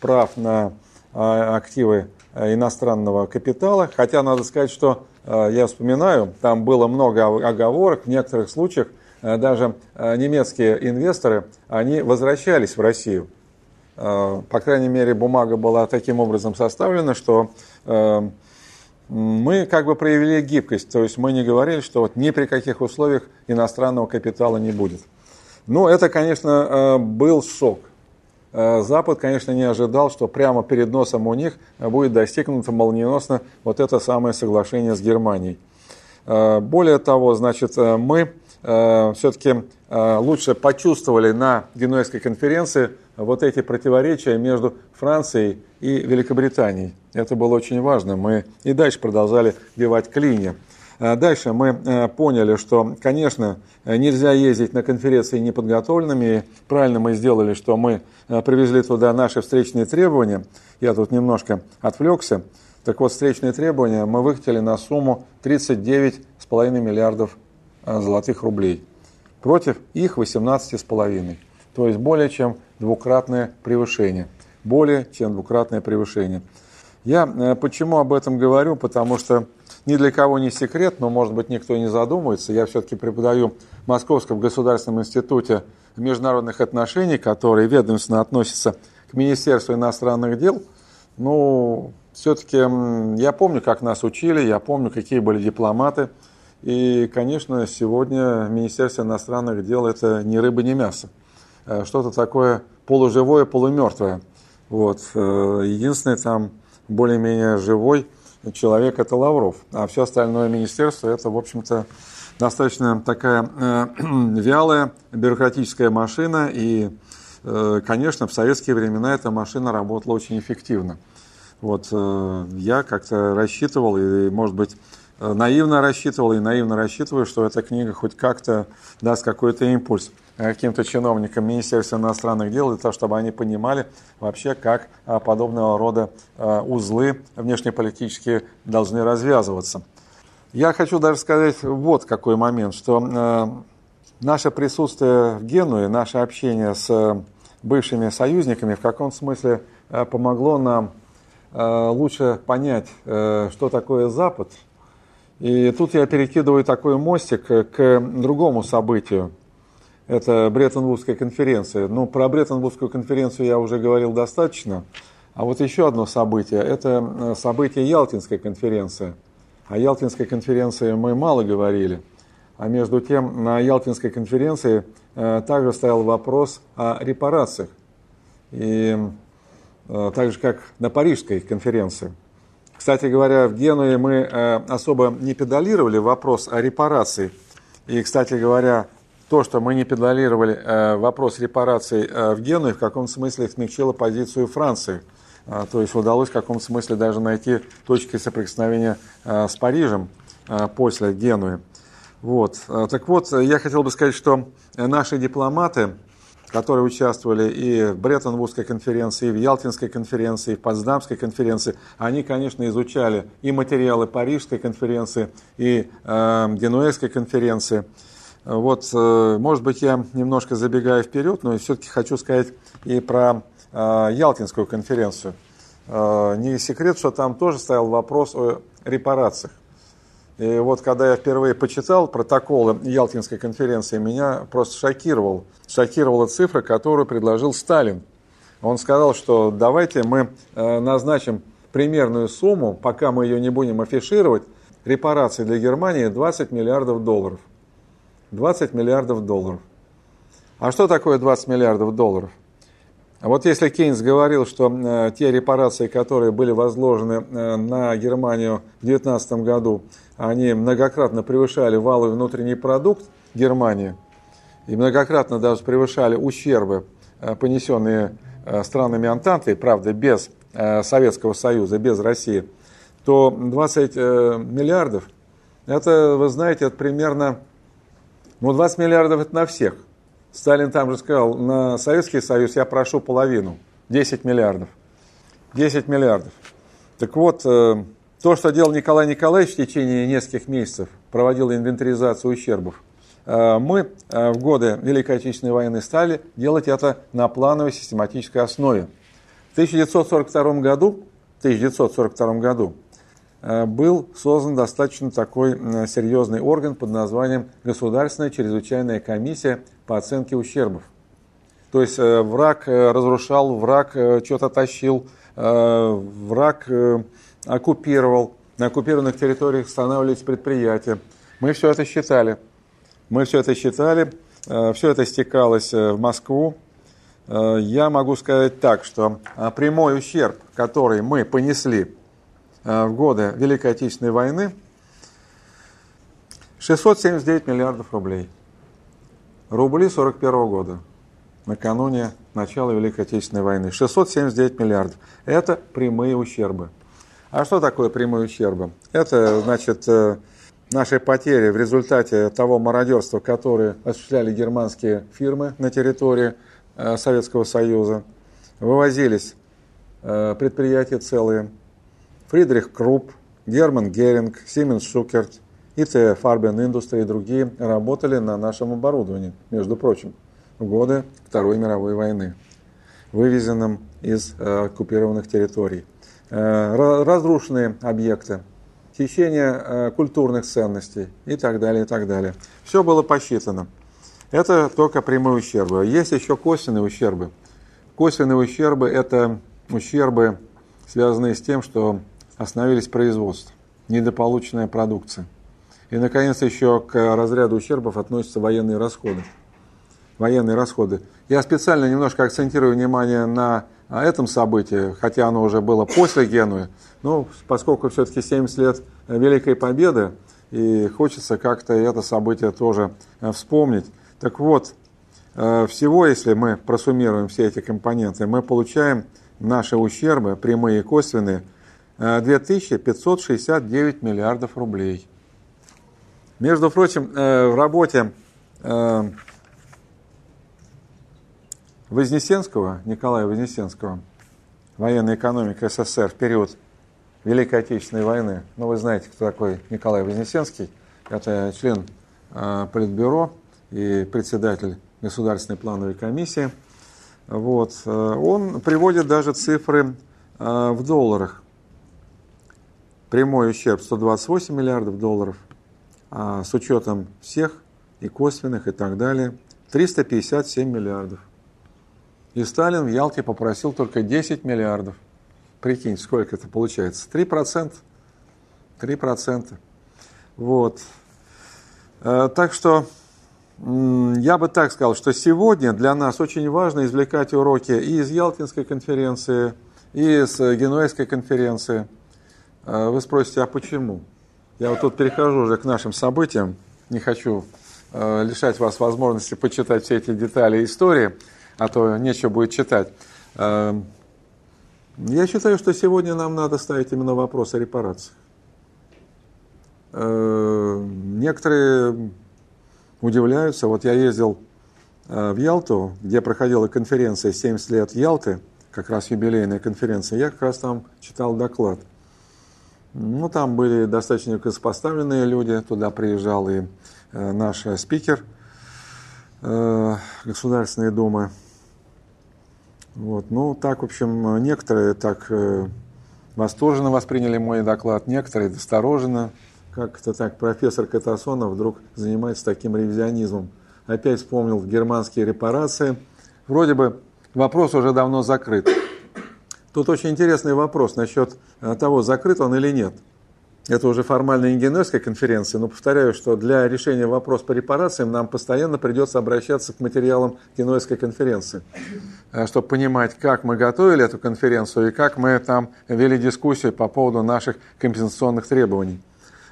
прав на а, активы э, иностранного капитала. Хотя надо сказать, что э, я вспоминаю, там было много оговорок, в некоторых случаях э, даже немецкие инвесторы, они возвращались в Россию. По крайней мере, бумага была таким образом составлена, что мы как бы проявили гибкость, то есть мы не говорили, что вот ни при каких условиях иностранного капитала не будет. Ну, это, конечно, был шок. Запад, конечно, не ожидал, что прямо перед носом у них будет достигнуто молниеносно вот это самое соглашение с Германией. Более того, значит, мы все-таки лучше почувствовали на Генуэзской конференции вот эти противоречия между Францией и Великобританией. Это было очень важно. Мы и дальше продолжали бивать клинья. А дальше мы э, поняли, что, конечно, нельзя ездить на конференции неподготовленными. правильно мы сделали, что мы э, привезли туда наши встречные требования. Я тут немножко отвлекся. Так вот, встречные требования мы выкатили на сумму 39,5 миллиардов э, золотых рублей против их 18,5. То есть более чем двукратное превышение. Более чем двукратное превышение. Я э, почему об этом говорю? Потому что ни для кого не секрет, но, может быть, никто не задумывается. Я все-таки преподаю в Московском государственном институте международных отношений, который ведомственно относится к Министерству иностранных дел. Ну, все-таки я помню, как нас учили, я помню, какие были дипломаты. И, конечно, сегодня Министерство иностранных дел – это ни рыба, ни мясо. Э, что-то такое полуживое, полумертвое. Вот. Э, единственный там более-менее живой человек – это Лавров. А все остальное министерство – это, в общем-то, достаточно такая э, вялая бюрократическая машина. И, э, конечно, в советские времена эта машина работала очень эффективно. Вот э, я как-то рассчитывал, и, может быть, Э, наивно рассчитывал и наивно рассчитываю, что эта книга хоть как-то даст какой-то импульс каким-то чиновникам Министерства иностранных дел, для того, чтобы они понимали вообще, как а, подобного рода а, узлы внешнеполитические должны развязываться. Я хочу даже сказать вот какой момент, что э, наше присутствие в Генуе, наше общение с бывшими союзниками в каком смысле э, помогло нам лучше понять, что такое Запад – и тут я перекидываю такой мостик к другому событию. Это Бреттон-Вудская конференция. Ну, про Бреттон-Вудскую конференцию я уже говорил достаточно. А вот еще одно событие – это э, событие Ялтинской конференции. О Ялтинской конференции мы мало говорили. А между тем, на Ялтинской конференции э, также стоял вопрос о репарациях. И э, так же, как на Парижской конференции. Кстати говоря, в Генуе мы особо не педалировали вопрос о репарации. И, кстати говоря, то, что мы не педалировали э, вопрос репараций э, в Генуе, в каком-то смысле смягчило позицию Франции. То есть удалось в каком-то смысле даже найти точки соприкосновения с Парижем после Генуи. Вот. Так вот, я хотел бы сказать, что наши дипломаты, которые участвовали и в Бреттон-Вудской конференции, и в Ялтинской конференции, и в Потсдамской конференции, они, конечно, изучали и материалы Парижской конференции, и э, Генуэзской конференции. Вот, э, может быть, я немножко забегаю вперед, но все-таки хочу сказать и про э, Ялтинскую конференцию. Э, не секрет, что там тоже стоял вопрос о репарациях. И вот когда я впервые почитал протоколы Ялтинской конференции, меня просто шокировал. Шокировала цифра, которую предложил Сталин. Он сказал, что давайте мы назначим примерную сумму, пока мы ее не будем афишировать, репарации для Германии 20 миллиардов долларов. 20 миллиардов долларов. А что такое 20 миллиардов долларов? Вот если Кейнс говорил, что э, те репарации, которые были возложены э, на Германию в 2019 году, они многократно превышали валовый внутренний продукт Германии и многократно даже превышали ущербы, э, понесенные странами Антанты, правда, без Советского Союза, без России, то 20 миллиардов, это, вы знаете, это примерно, ну, 20 миллиардов это на всех. Сталин там же сказал, на Советский Союз я прошу половину, 10 миллиардов. 10 миллиардов. Так вот, то, что делал Николай Николаевич в течение нескольких месяцев, проводил инвентаризацию ущербов, э, мы э, в годы Великой Отечественной войны стали делать это на плановой систематической основе. В 1942 году, 1942 году э, был создан достаточно такой серьезный орган под названием Государственная чрезвычайная комиссия по оценке ущербов. То есть враг разрушал, враг что-то тащил, враг оккупировал, на оккупированных территориях устанавливались предприятия. Мы все это считали. Мы все это считали, все это стекалось в Москву. Я могу сказать так, что прямой ущерб, который мы понесли в годы Великой Отечественной войны, 679 миллиардов рублей. Рубли 41 года, накануне начала Великой Отечественной войны. 679 миллиардов. Это прямые ущербы. А что такое прямые ущербы? Это, значит, э, наши потери в результате того мародерства, которое осуществляли германские фирмы на территории э, Советского Союза. Вывозились э, предприятия целые. Фридрих Крупп, Герман Геринг, Сименс Шукерт, ИТ, Фарбен Индустрии и другие работали на нашем оборудовании, между прочим, в годы Второй мировой войны, вывезенном из э, оккупированных территорий. Э, разрушенные объекты, хищение э, культурных ценностей и так далее, и так далее. Все было посчитано. Это только прямые ущербы. Есть еще косвенные ущербы. Косвенные ущербы – это ущербы, связанные с тем, что остановились производства, недополученная продукция. И, наконец, еще к разряду ущербов относятся военные расходы. Военные расходы. Я специально немножко акцентирую внимание на этом событии, хотя оно уже было после Генуи, но поскольку все-таки 70 лет Великой Победы, и хочется как-то это событие тоже э, вспомнить. Так вот, э, всего, если мы просуммируем все эти компоненты, мы получаем наши ущербы, прямые и косвенные, 2569 э, миллиардов рублей. Между прочим, э, в работе э, Вознесенского, Николая Вознесенского, военная экономика СССР в период Великой Отечественной войны. Ну, вы знаете, кто такой Николай Вознесенский. Это член Политбюро и председатель Государственной плановой комиссии. Вот. Он приводит даже цифры в долларах. Прямой ущерб 128 миллиардов долларов – а, с учетом всех и косвенных и так далее, 357 миллиардов. И Сталин в Ялте попросил только 10 миллиардов. Прикинь, сколько это получается? 3%. 3%. Вот. Э, так что я бы так сказал, что сегодня для нас очень важно извлекать уроки и из Ялтинской конференции, и из Генуэзской конференции. Э, вы спросите, а почему? Я вот тут перехожу уже к нашим событиям. Не хочу э, лишать вас возможности почитать все эти детали истории, а то нечего будет читать. Э, я считаю, что сегодня нам надо ставить именно вопрос о репарациях. Э, некоторые удивляются. Вот я ездил в Ялту, где проходила конференция «70 лет Ялты», как раз юбилейная конференция. Я как раз там читал доклад – ну, там были достаточно высокопоставленные люди, туда приезжал и э, наш спикер э, Государственной Думы. Вот. Ну, так, в общем, некоторые так э, восторженно восприняли мой доклад, некоторые осторожно. Как это так, профессор Катасонов вдруг занимается таким ревизионизмом. Опять вспомнил германские репарации. Вроде бы вопрос уже давно закрыт. Тут очень интересный вопрос насчет э, того, закрыт он или нет. Это уже формально не Генуэзская конференция, но повторяю, что для решения вопроса по репарациям нам постоянно придется обращаться к материалам Генуэзской конференции, э, чтобы понимать, как мы готовили эту конференцию и как мы там вели дискуссию по поводу наших компенсационных требований.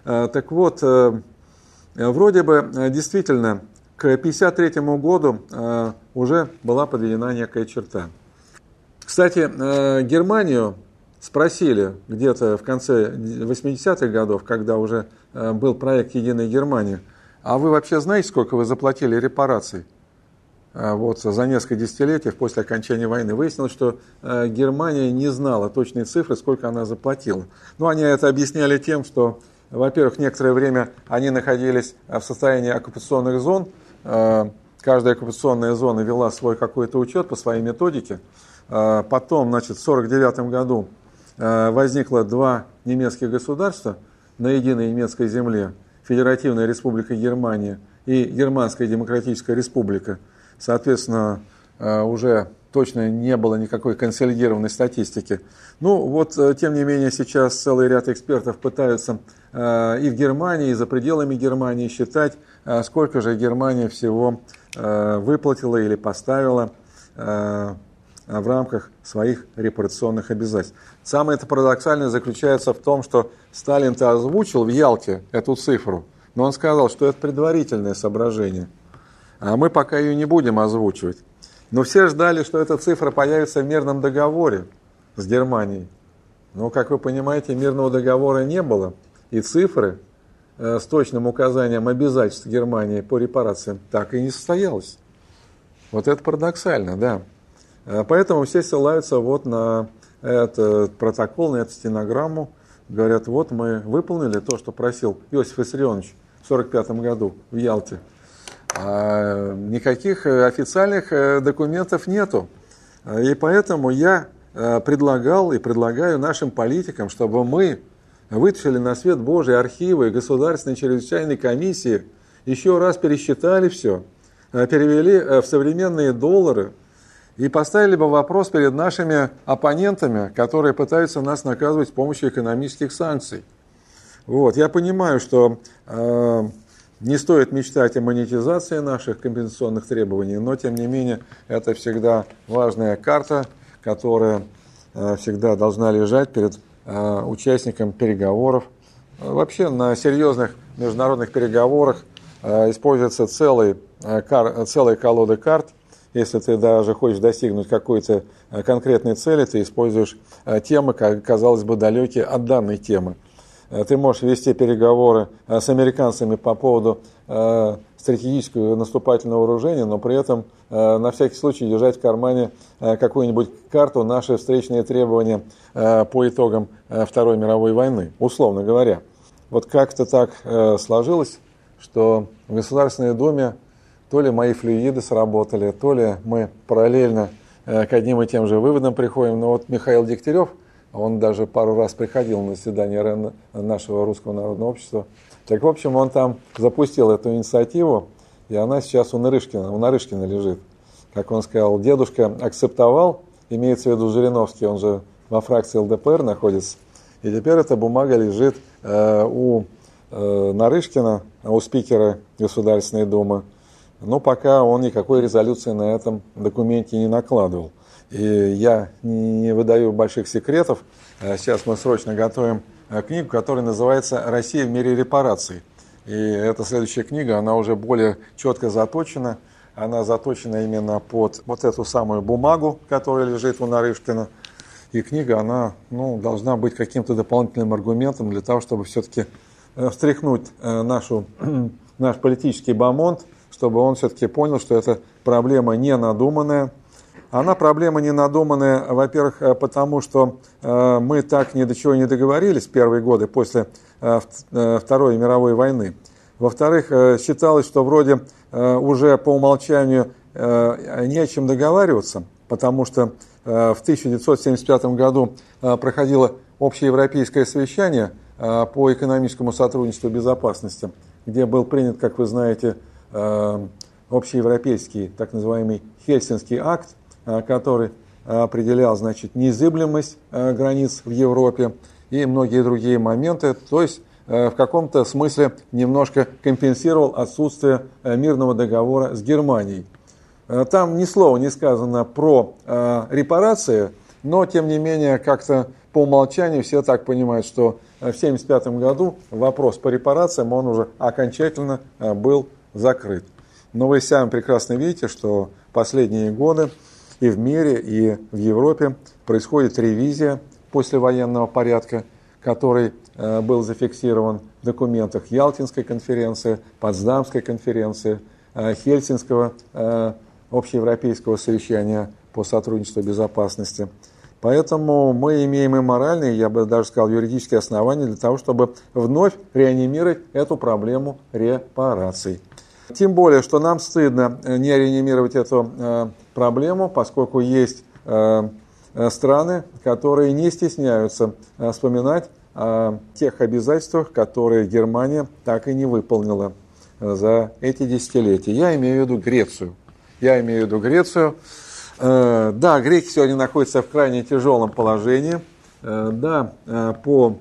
Э, так вот, вроде бы действительно к 1953 году уже была подведена некая черта – кстати, э, Германию спросили где-то в конце 80-х годов, когда уже э, был проект «Единая Германия», а вы вообще знаете, сколько вы заплатили репараций? Э, вот за несколько десятилетий после окончания войны выяснилось, что Германия не знала точной цифры, сколько она заплатила. Ну, они это объясняли тем, что, во-первых, некоторое время они находились в состоянии оккупационных зон. Каждая оккупационная зона вела свой какой-то учет по своей методике. А, потом, значит, в 1949 году а, возникло два немецких государства на единой немецкой земле. Федеративная Республика Германия и Германская Демократическая Республика. Соответственно, а, уже точно не было никакой консолидированной статистики. Ну вот, тем не менее, сейчас целый ряд экспертов пытаются и в Германии, и за пределами Германии считать, сколько же Германия всего выплатила или поставила в рамках своих репарационных обязательств. Самое это парадоксальное заключается в том, что Сталин-то озвучил в Ялте эту цифру, но он сказал, что это предварительное соображение, а мы пока ее не будем озвучивать. Но все ждали, что эта цифра появится в мирном договоре с Германией. Но, как вы понимаете, мирного договора не было, и цифры э, с точным указанием обязательств Германии по репарациям так и не состоялось. Вот это парадоксально, да. Э, поэтому все ссылаются вот на этот протокол, на эту стенограмму. Говорят, вот мы выполнили то, что просил Иосиф Виссарионович в 1945 году в Ялте. А никаких официальных э, документов нету. И поэтому я э, предлагал и предлагаю нашим политикам, чтобы мы вытащили на свет Божий архивы Государственной чрезвычайной комиссии, еще раз пересчитали все, перевели в современные доллары, и поставили бы вопрос перед нашими оппонентами, которые пытаются нас наказывать с помощью экономических санкций. Вот. Я понимаю, что э, не стоит мечтать о монетизации наших компенсационных требований, но тем не менее это всегда важная карта, которая э, всегда должна лежать перед э, участником переговоров. Вообще на серьезных международных переговорах э, используется целый, э, кар, целая колода карт – если ты даже хочешь достигнуть какой-то э, конкретной цели, ты используешь э, темы, казалось бы, далекие от данной темы. Э, ты можешь вести переговоры с американцами по поводу стратегического наступательного вооружения, но при этом на всякий случай держать в кармане какую-нибудь карту наши встречные требования по итогам Второй мировой войны, условно говоря. Вот как-то так сложилось, что в Государственной Думе то ли мои флюиды сработали, то ли мы параллельно э, к одним и тем же выводам приходим. Но вот Михаил Дегтярев, он даже пару раз приходил на заседание РН нашего Русского народного общества. Так, в общем, он там запустил эту инициативу, и она сейчас у Нарышкина, у Нарышкина лежит. Как он сказал, дедушка акцептовал, имеется в виду Жириновский, он же во фракции ЛДПР находится, и теперь эта бумага лежит э, у э, Нарышкина, у спикера Государственной Думы, но пока он никакой резолюции на этом документе не накладывал. И я не выдаю больших секретов. А сейчас мы срочно готовим э, книгу, которая называется «Россия в мире репараций». И эта следующая книга, она уже более четко заточена. Она заточена именно под вот эту самую бумагу, которая лежит у Нарышкина. И книга, она ну, должна быть каким-то дополнительным аргументом для того, чтобы все-таки э, встряхнуть э, нашу, наш политический бомонд – чтобы он все-таки понял, что эта проблема не надуманная. Она проблема не надуманная, во-первых, э, потому что э, мы так ни до чего не договорились первые годы после э, Второй мировой войны. Во-вторых, считалось, что вроде уже по умолчанию не о чем договариваться, потому что в 1975 году проходило общеевропейское совещание по экономическому сотрудничеству и безопасности, где был принят, как вы знаете, общеевропейский так называемый Хельсинский акт, э, который определял значит, незыблемость э, границ в Европе и многие другие моменты. То есть в каком-то смысле немножко компенсировал отсутствие мирного договора с Германией. Там ни слова не сказано про репарации, но тем не менее как-то по умолчанию все так понимают, что в 1975 году вопрос по репарациям, он уже окончательно был закрыт. Но вы сами прекрасно видите, что последние годы и в мире, и в Европе происходит ревизия послевоенного порядка, который э, был зафиксирован в документах Ялтинской конференции, Потсдамской конференции, э, Хельсинского э, общеевропейского совещания по сотрудничеству и безопасности. Поэтому мы имеем и моральные, я бы даже сказал, юридические основания для того, чтобы вновь реанимировать эту проблему репараций. Тем более, что нам стыдно э, не реанимировать эту э, проблему, поскольку есть э, страны, которые не стесняются вспоминать о тех обязательствах, которые Германия так и не выполнила за эти десятилетия. Я имею в виду Грецию. Я имею в виду Грецию. Да, греки сегодня находятся в крайне тяжелом положении. Да, по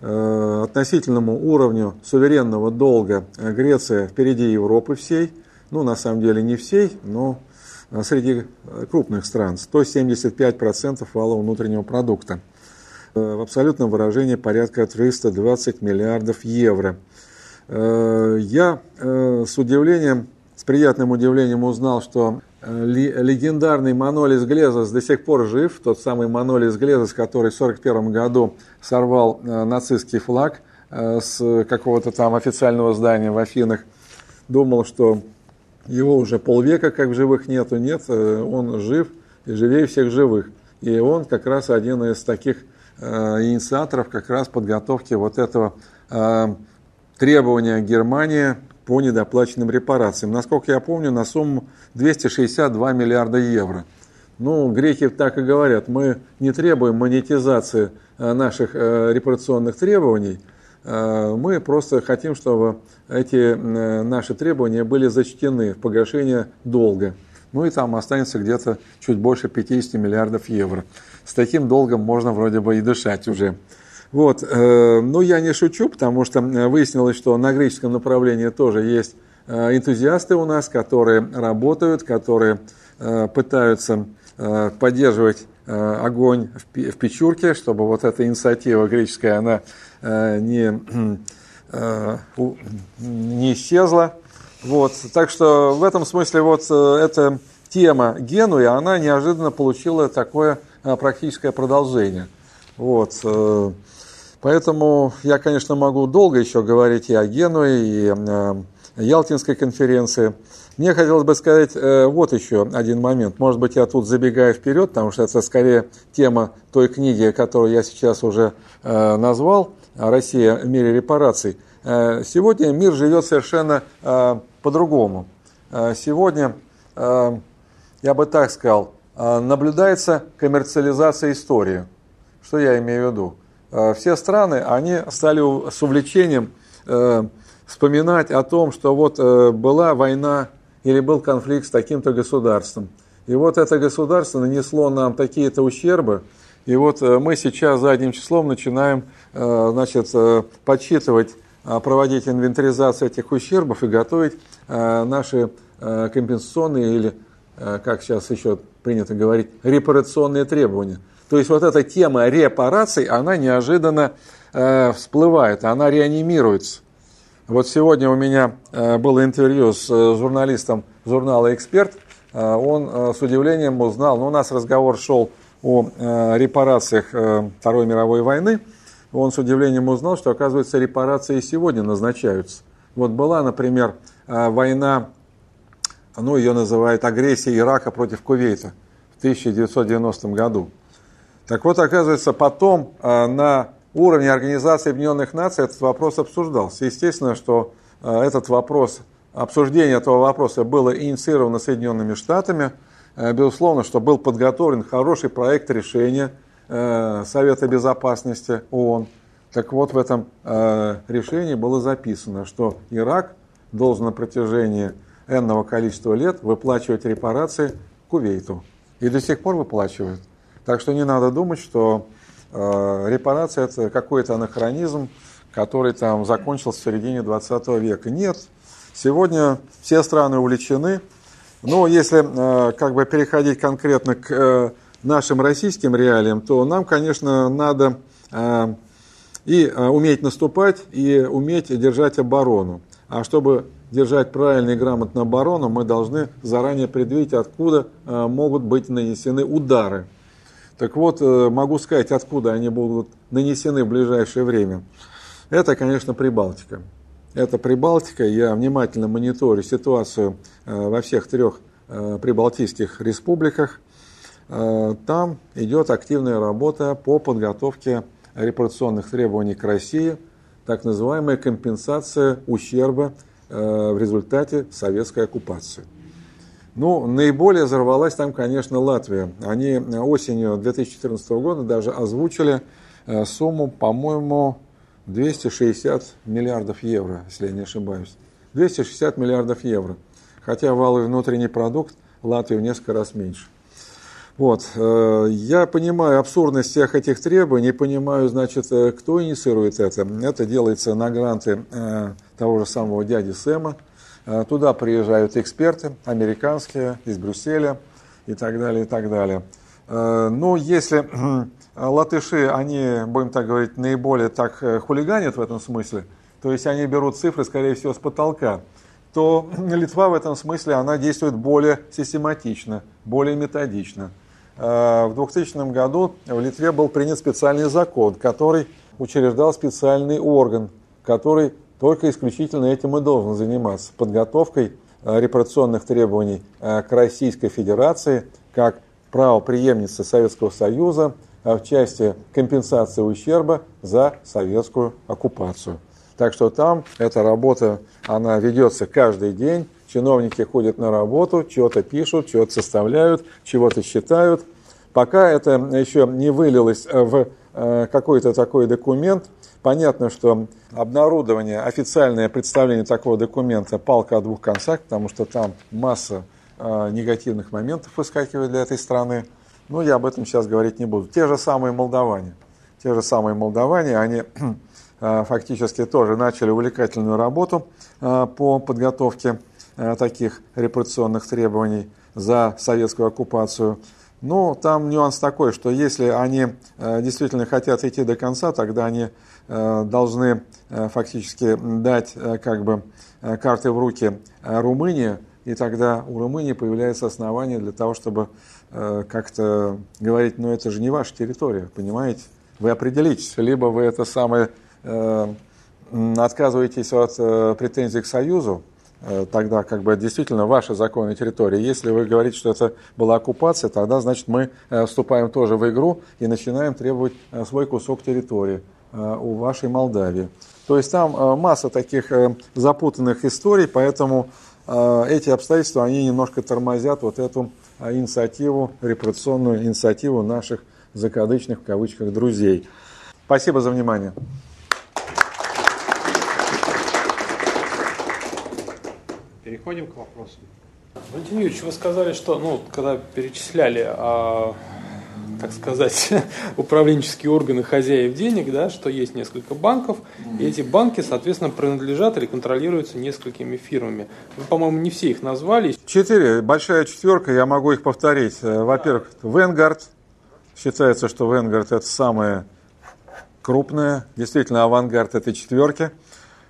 относительному уровню суверенного долга Греция впереди Европы всей. Ну, на самом деле не всей, но среди крупных стран. 175% валового внутреннего продукта. В абсолютном выражении порядка 320 миллиардов евро. Я с удивлением, с приятным удивлением узнал, что легендарный Манолис Глезос до сих пор жив, тот самый Манолис Глезос, который в 1941 году сорвал э, нацистский флаг э, с какого-то там официального здания в Афинах, думал, что его уже полвека как в живых нету, нет, э, он жив и живее всех живых. И он как раз один из таких инициаторов как раз подготовки вот этого требования Германии по недоплаченным репарациям. Насколько я помню, на сумму 262 миллиарда евро. Ну, греки так и говорят, мы не требуем монетизации э, наших э, репарационных требований, э, мы просто хотим, чтобы эти наши требования были зачтены в погашение долга. Ну и там останется где-то чуть больше 50 миллиардов евро. С таким долгом можно вроде бы и дышать уже. Вот. Э, ну, я не шучу, потому что э, выяснилось, что на греческом направлении тоже есть э, энтузиасты у нас, которые работают, которые пытаются поддерживать огонь в печурке, чтобы вот эта инициатива греческая, она не, не исчезла. Вот. Так что в этом смысле вот эта тема Генуи, она неожиданно получила такое практическое продолжение. Вот. Поэтому я, конечно, могу долго еще говорить и о Генуе, и о Ялтинской конференции. Мне хотелось бы сказать э, вот еще один момент. Может быть, я тут забегаю вперед, потому что это скорее тема той книги, которую я сейчас уже э, назвал «Россия в мире репараций». Э, сегодня мир живет совершенно по-другому. Сегодня, я бы так сказал, наблюдается коммерциализация истории. Что я имею в виду? Э, все страны, они стали с увлечением э, вспоминать о том, что вот э, была война или был конфликт с таким-то государством. И вот это государство нанесло нам такие-то ущербы, и вот мы сейчас задним числом начинаем значит, подсчитывать, проводить инвентаризацию этих ущербов и готовить наши компенсационные или, как сейчас еще принято говорить, репарационные требования – то есть вот эта тема репараций, она неожиданно э, всплывает, она реанимируется. Вот сегодня у меня э, было интервью с э, журналистом журнала «Эксперт». Он с удивлением узнал, ну, у нас разговор шел о репарациях Второй мировой войны. Он с удивлением узнал, что, оказывается, репарации сегодня назначаются. Вот была, например, война, ну, ее называют агрессией Ирака против Кувейта в 1990 году. Так вот, оказывается, потом э, на уровне Организации Объединенных Наций этот вопрос обсуждался. Естественно, что э, этот вопрос, обсуждение этого вопроса было инициировано Соединенными Штатами. Э, безусловно, что был подготовлен хороший проект решения Совета Безопасности ООН. Так вот, в этом решении было записано, что Ирак должен на протяжении энного количества лет выплачивать репарации Кувейту. И до сих пор выплачивают. Так что не надо думать, что э, репарация это какой-то анахронизм, который там закончился в середине 20 века. Нет, сегодня все страны увлечены. Но если э, как бы переходить конкретно к э, нашим российским реалиям, то нам, конечно, надо э, и э, уметь наступать, и уметь держать оборону. А чтобы держать правильно и грамотно оборону, мы должны заранее предвидеть, откуда э, могут быть нанесены удары. Так вот, э, могу сказать, откуда они будут нанесены в ближайшее время. Это, конечно, Прибалтика. Это Прибалтика. Я внимательно мониторю ситуацию э, во всех трех э, прибалтийских республиках. Там идет активная работа по подготовке репарационных требований к России, так называемая компенсация ущерба в результате советской оккупации. Ну, наиболее взорвалась там, конечно, Латвия. Они осенью 2014 года даже озвучили э, сумму, по-моему, 260 миллиардов евро, если я не ошибаюсь. 260 миллиардов евро. Хотя валовый внутренний продукт Латвии в несколько раз меньше. Вот. Я понимаю абсурдность всех этих требований, понимаю, значит, кто инициирует это. Это делается на гранты того же самого дяди Сэма. Туда приезжают эксперты, американские, из Брюсселя и так далее, и так далее. Но если латыши, они, будем так говорить, наиболее так э, хулиганят в этом смысле, то есть они берут цифры, скорее всего, с потолка, то Литва в этом смысле, она действует более систематично, более методично. Э, в 2000 году в Литве был принят специальный закон, который учреждал специальный орган, который только исключительно этим и должен заниматься, подготовкой э, репарационных требований к Российской Федерации как правоприемницы Советского Союза – а в части компенсации ущерба за советскую оккупацию. Так что там эта работа, она ведется каждый день. Чиновники ходят на работу, чего-то пишут, чего-то составляют, чего-то считают. Пока это еще не вылилось в э, какой-то такой документ, понятно, что обнародование, официальное представление такого документа палка о двух концах, потому что там масса э, негативных моментов выскакивает для этой страны. Но я об этом сейчас говорить не буду. Те же самые молдаване. Те же самые молдаване, они э, фактически тоже начали увлекательную работу э, по подготовке таких репрессионных требований за советскую оккупацию. Но там нюанс такой, что если они действительно хотят идти до конца, тогда они должны фактически дать как бы карты в руки Румынии, и тогда у Румынии появляется основание для того, чтобы Э, как-то говорить, ну это же не ваша территория, понимаете? Вы определитесь, либо вы это самое э, отказываетесь от э, претензий к Союзу, э, тогда как бы действительно ваша законная территория. Если вы говорите, что это была оккупация, тогда значит мы э, вступаем тоже в игру и начинаем требовать э, свой кусок территории э, у вашей Молдавии. То есть там э, масса таких э, запутанных историй, поэтому э, эти обстоятельства, они немножко тормозят вот эту инициативу, репрессионную инициативу наших закадычных в кавычках друзей. Спасибо за внимание. Переходим к вопросам. Валентин Юрьевич, вы сказали, что, ну, когда перечисляли а, так сказать, управленческие органы хозяев денег, да, что есть несколько банков, и эти банки, соответственно, принадлежат или контролируются несколькими фирмами. Вы, по-моему, не все их назвали. Четыре, большая четверка, я могу их повторить. Э, во-первых, Vanguard, считается, что Vanguard это самая крупная, действительно, авангард этой четверки.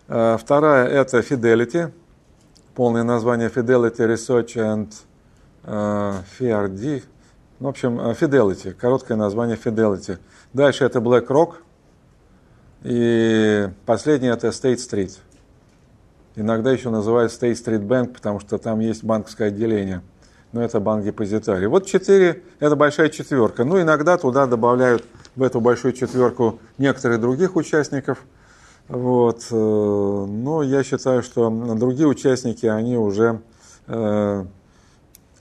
Э, вторая это Fidelity, полное название Fidelity Research and FRD, ну, в общем, э, Fidelity, короткое название Fidelity. Дальше это BlackRock. И последнее это State Street. Иногда еще называют State Street Bank, потому что там есть банковское отделение. Но это банк депозитарий. Вот четыре, это большая четверка. Ну, иногда туда добавляют в эту большую четверку некоторых других участников. Вот. Э, но я считаю, что другие участники, они уже э,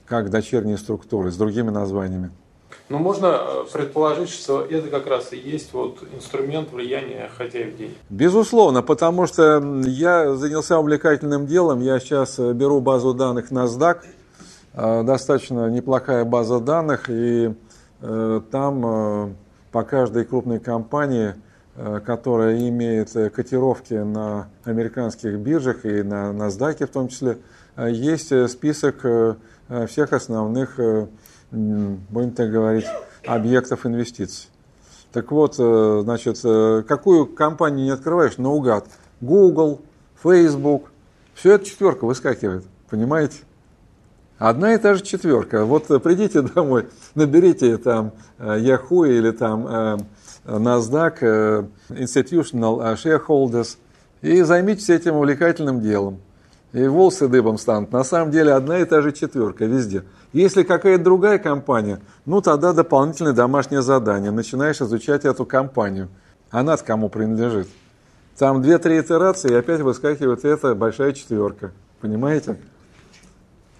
как дочерние структуры с другими названиями. Но можно э, предположить, что это как раз и есть вот инструмент влияния хозяев денег. Безусловно, потому что я занялся увлекательным делом. Я сейчас э, беру базу данных NASDAQ, э, достаточно неплохая база данных, и там по каждой крупной компании, которая имеет котировки на американских биржах и на NASDAQ в том числе, есть список всех основных, э, будем так говорить, объектов инвестиций. Так вот, э, значит, какую компанию не открываешь, наугад, Google, Facebook, все это четверка выскакивает, понимаете? Одна и та же четверка. Вот придите домой, наберите там Yahoo или там NASDAQ, Institutional Shareholders, и займитесь этим увлекательным делом и волосы дыбом станут. На самом деле одна и та же четверка везде. Если какая-то другая компания, ну тогда дополнительное домашнее задание. Начинаешь изучать эту компанию. Она кому принадлежит. Там две-три итерации, и опять выскакивает эта большая четверка. Понимаете?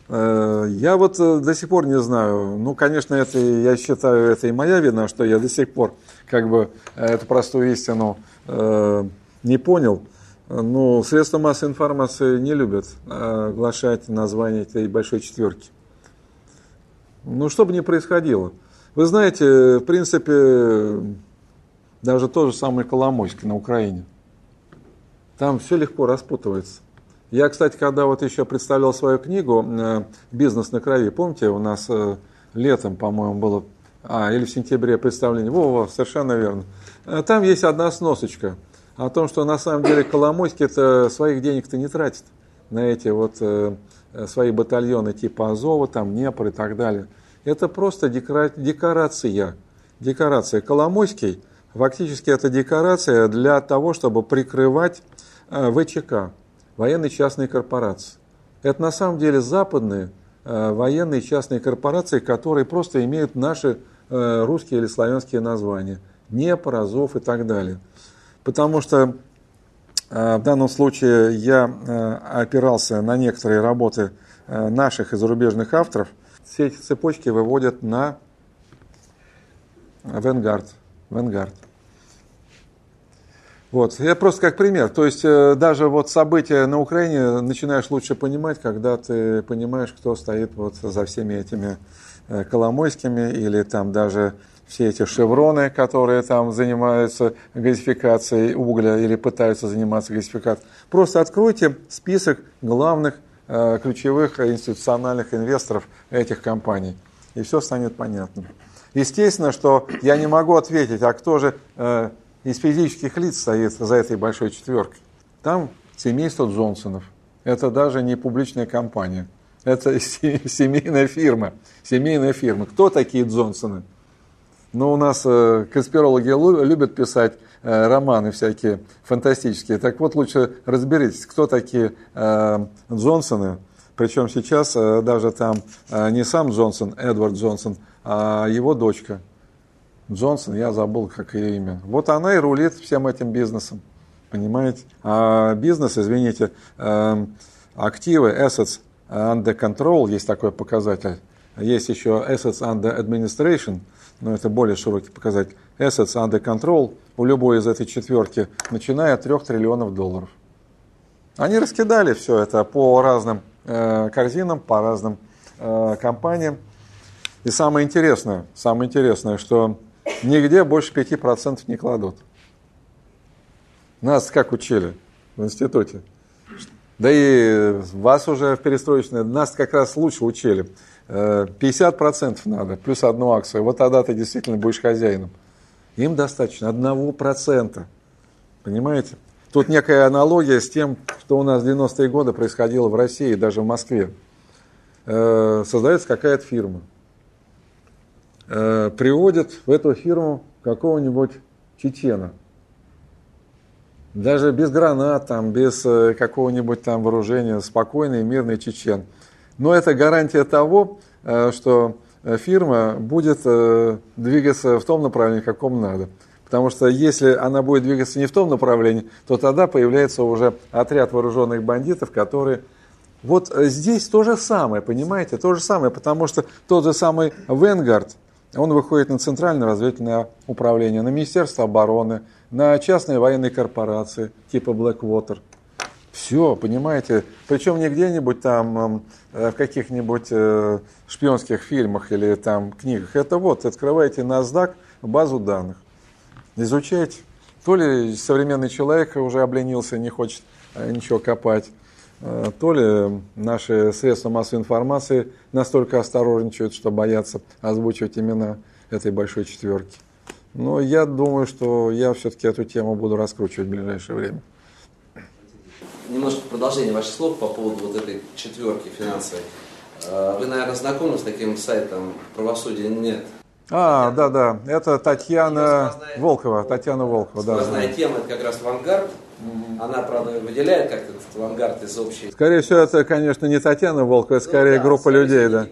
Э, я вот э, до сих пор не знаю. Ну, конечно, это, я считаю, это и моя вина, что я до сих пор как бы эту простую истину э, не понял. Ну, средства массовой информации не любят оглашать название этой большой четверки. Ну, что бы ни происходило. Вы знаете, в принципе, даже тот же самый Коломойский на Украине. Там все легко распутывается. Я, кстати, когда вот еще представлял свою книгу э, «Бизнес на крови», помните, у нас э, летом, по-моему, было, а, или в сентябре представление, во, во, совершенно верно. Э, там есть одна сносочка о том, что на самом деле Коломойский это своих денег-то не тратит на эти вот свои батальоны типа Азова, там Днепр и так далее. Это просто декорация. Декорация. Коломойский фактически это декорация для того, чтобы прикрывать ВЧК военные частные корпорации. Это на самом деле западные э, военные частные корпорации, которые просто имеют наши э, русские или славянские названия. Днепр, Азов и так далее. Потому что э, в данном случае я опирался на некоторые работы наших и зарубежных авторов. Все эти цепочки выводят на Венгард. Венгард. Вот. Я просто как пример. То есть э, даже вот события на Украине начинаешь лучше понимать, когда ты понимаешь, кто стоит вот за всеми этими э, Коломойскими или там даже все эти шевроны, которые там занимаются газификацией угля или пытаются заниматься газификацией. Просто откройте список главных э, ключевых институциональных инвесторов этих компаний, и все станет понятно. Естественно, что я не могу ответить, а кто же из физических лиц стоит за этой большой четверкой. Там семейство Джонсонов. Это даже не публичная компания. Это семейная фирма. Семейная фирма. Кто такие Джонсоны? Ну, у нас э, конспирологи любят писать э, романы всякие фантастические. Так вот, лучше разберитесь, кто такие э, Джонсоны. Причем сейчас даже там не сам Джонсон, Эдвард Джонсон, а его дочка – Джонсон, я забыл, как ее имя. Вот она и рулит всем этим бизнесом. Понимаете? А бизнес, извините, активы, assets under control, есть такой показатель. Есть еще assets under administration, но это более широкий показатель. Assets under control у любой из этой четверки, начиная от 3 триллионов долларов. Они раскидали все это по разным э, корзинам, по разным э, компаниям. И самое интересное, самое интересное, что нигде больше 5% не кладут. Нас как учили в институте? Да и вас уже в перестроечной, нас как раз лучше учили. 50% э, надо, плюс одну акцию. Вот тогда ты действительно будешь хозяином. Им достаточно одного процента. Понимаете? Тут некая аналогия с тем, что у нас в 90-е годы происходило в России, даже в Москве. Э, создается какая-то фирма э, приводят в эту фирму какого-нибудь чечена. Даже без гранат, там, без э, какого-нибудь там вооружения, спокойный, мирный чечен. Но это гарантия того, э, что фирма будет э, двигаться в том направлении, каком надо. Потому что если она будет двигаться не в том направлении, то тогда появляется уже отряд вооруженных бандитов, которые... Вот здесь то же самое, понимаете, то же самое, потому что тот же самый Венгард, он выходит на Центральное разведывательное управление, на Министерство обороны, на частные военные корпорации типа Blackwater. Все, понимаете, причем не где-нибудь там э, в каких-нибудь э, шпионских фильмах или там книгах. Это вот, открываете NASDAQ, базу данных, изучайте. То ли современный человек уже обленился, не хочет э, ничего копать, то ли наши средства массовой информации настолько осторожничают, что боятся озвучивать имена этой большой четверки. Но я думаю, что я все-таки эту тему буду раскручивать в ближайшее время. Немножко продолжение ваших слов по поводу вот этой четверки финансовой. Э, вы, наверное, знакомы с таким сайтом «Правосудия нет». А, да, да, это Татьяна Волкова, Татьяна Волкова, да. Сквозная тема, это как раз «Авангард», она, правда, выделяет как-то этот авангард из общей. Скорее всего, это, конечно, не Татьяна Волкова, это ну, скорее да, группа людей, да.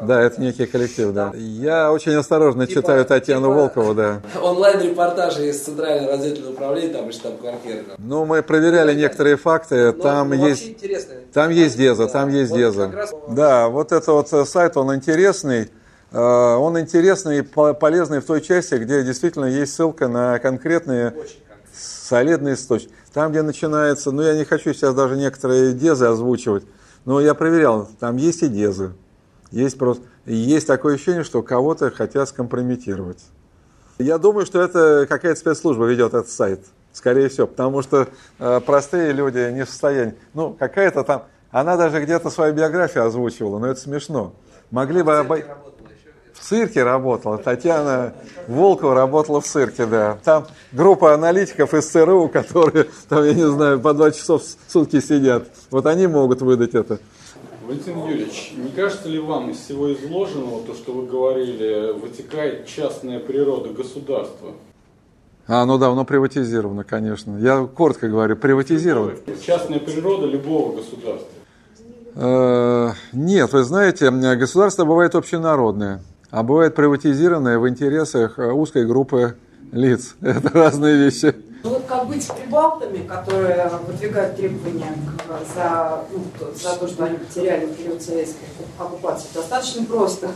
Да, это некий коллектив, да. Я очень осторожно типа, читаю Татьяну типа Волкову, да. Онлайн-репортажи из Центрального разведывательного управления, там, из штаб-квартиры. Ну, мы проверяли некоторые факты, Но, там, ну, есть, там есть Деза, да. там есть вот Деза. Раз... Да, вот это вот сайт, он интересный. Э, он интересный и полезный в той части, где действительно есть ссылка на конкретные солидные источники. Там, где начинается, ну я не хочу сейчас даже некоторые дезы озвучивать, но я проверял, там есть и дезы. Есть просто, есть такое ощущение, что кого-то хотят скомпрометировать. Я думаю, что это какая-то спецслужба ведет этот сайт, скорее всего, потому что э, простые люди не в состоянии. Ну, какая-то там, она даже где-то свою биографию озвучивала, но это смешно. Могли бы... Обо... В цирке работала. Татьяна Волкова работала в цирке, да. Там группа аналитиков из ЦРУ, которые, там, я не знаю, по два часа в сутки сидят. Вот они могут выдать это. Валентин Юрьевич, не кажется ли вам из всего изложенного, то, что вы говорили, вытекает частная природа государства? А, ну давно приватизировано, конечно. Я коротко говорю, приватизировано. Частная природа любого государства. Э, нет, вы знаете, государство бывает общенародное, а бывает приватизированное в интересах узкой группы лиц. Это разные вещи. Ну вот как быть с прибалтами, которые выдвигают требования за, ну, за то, что они потеряли в период советской оккупации, достаточно просто.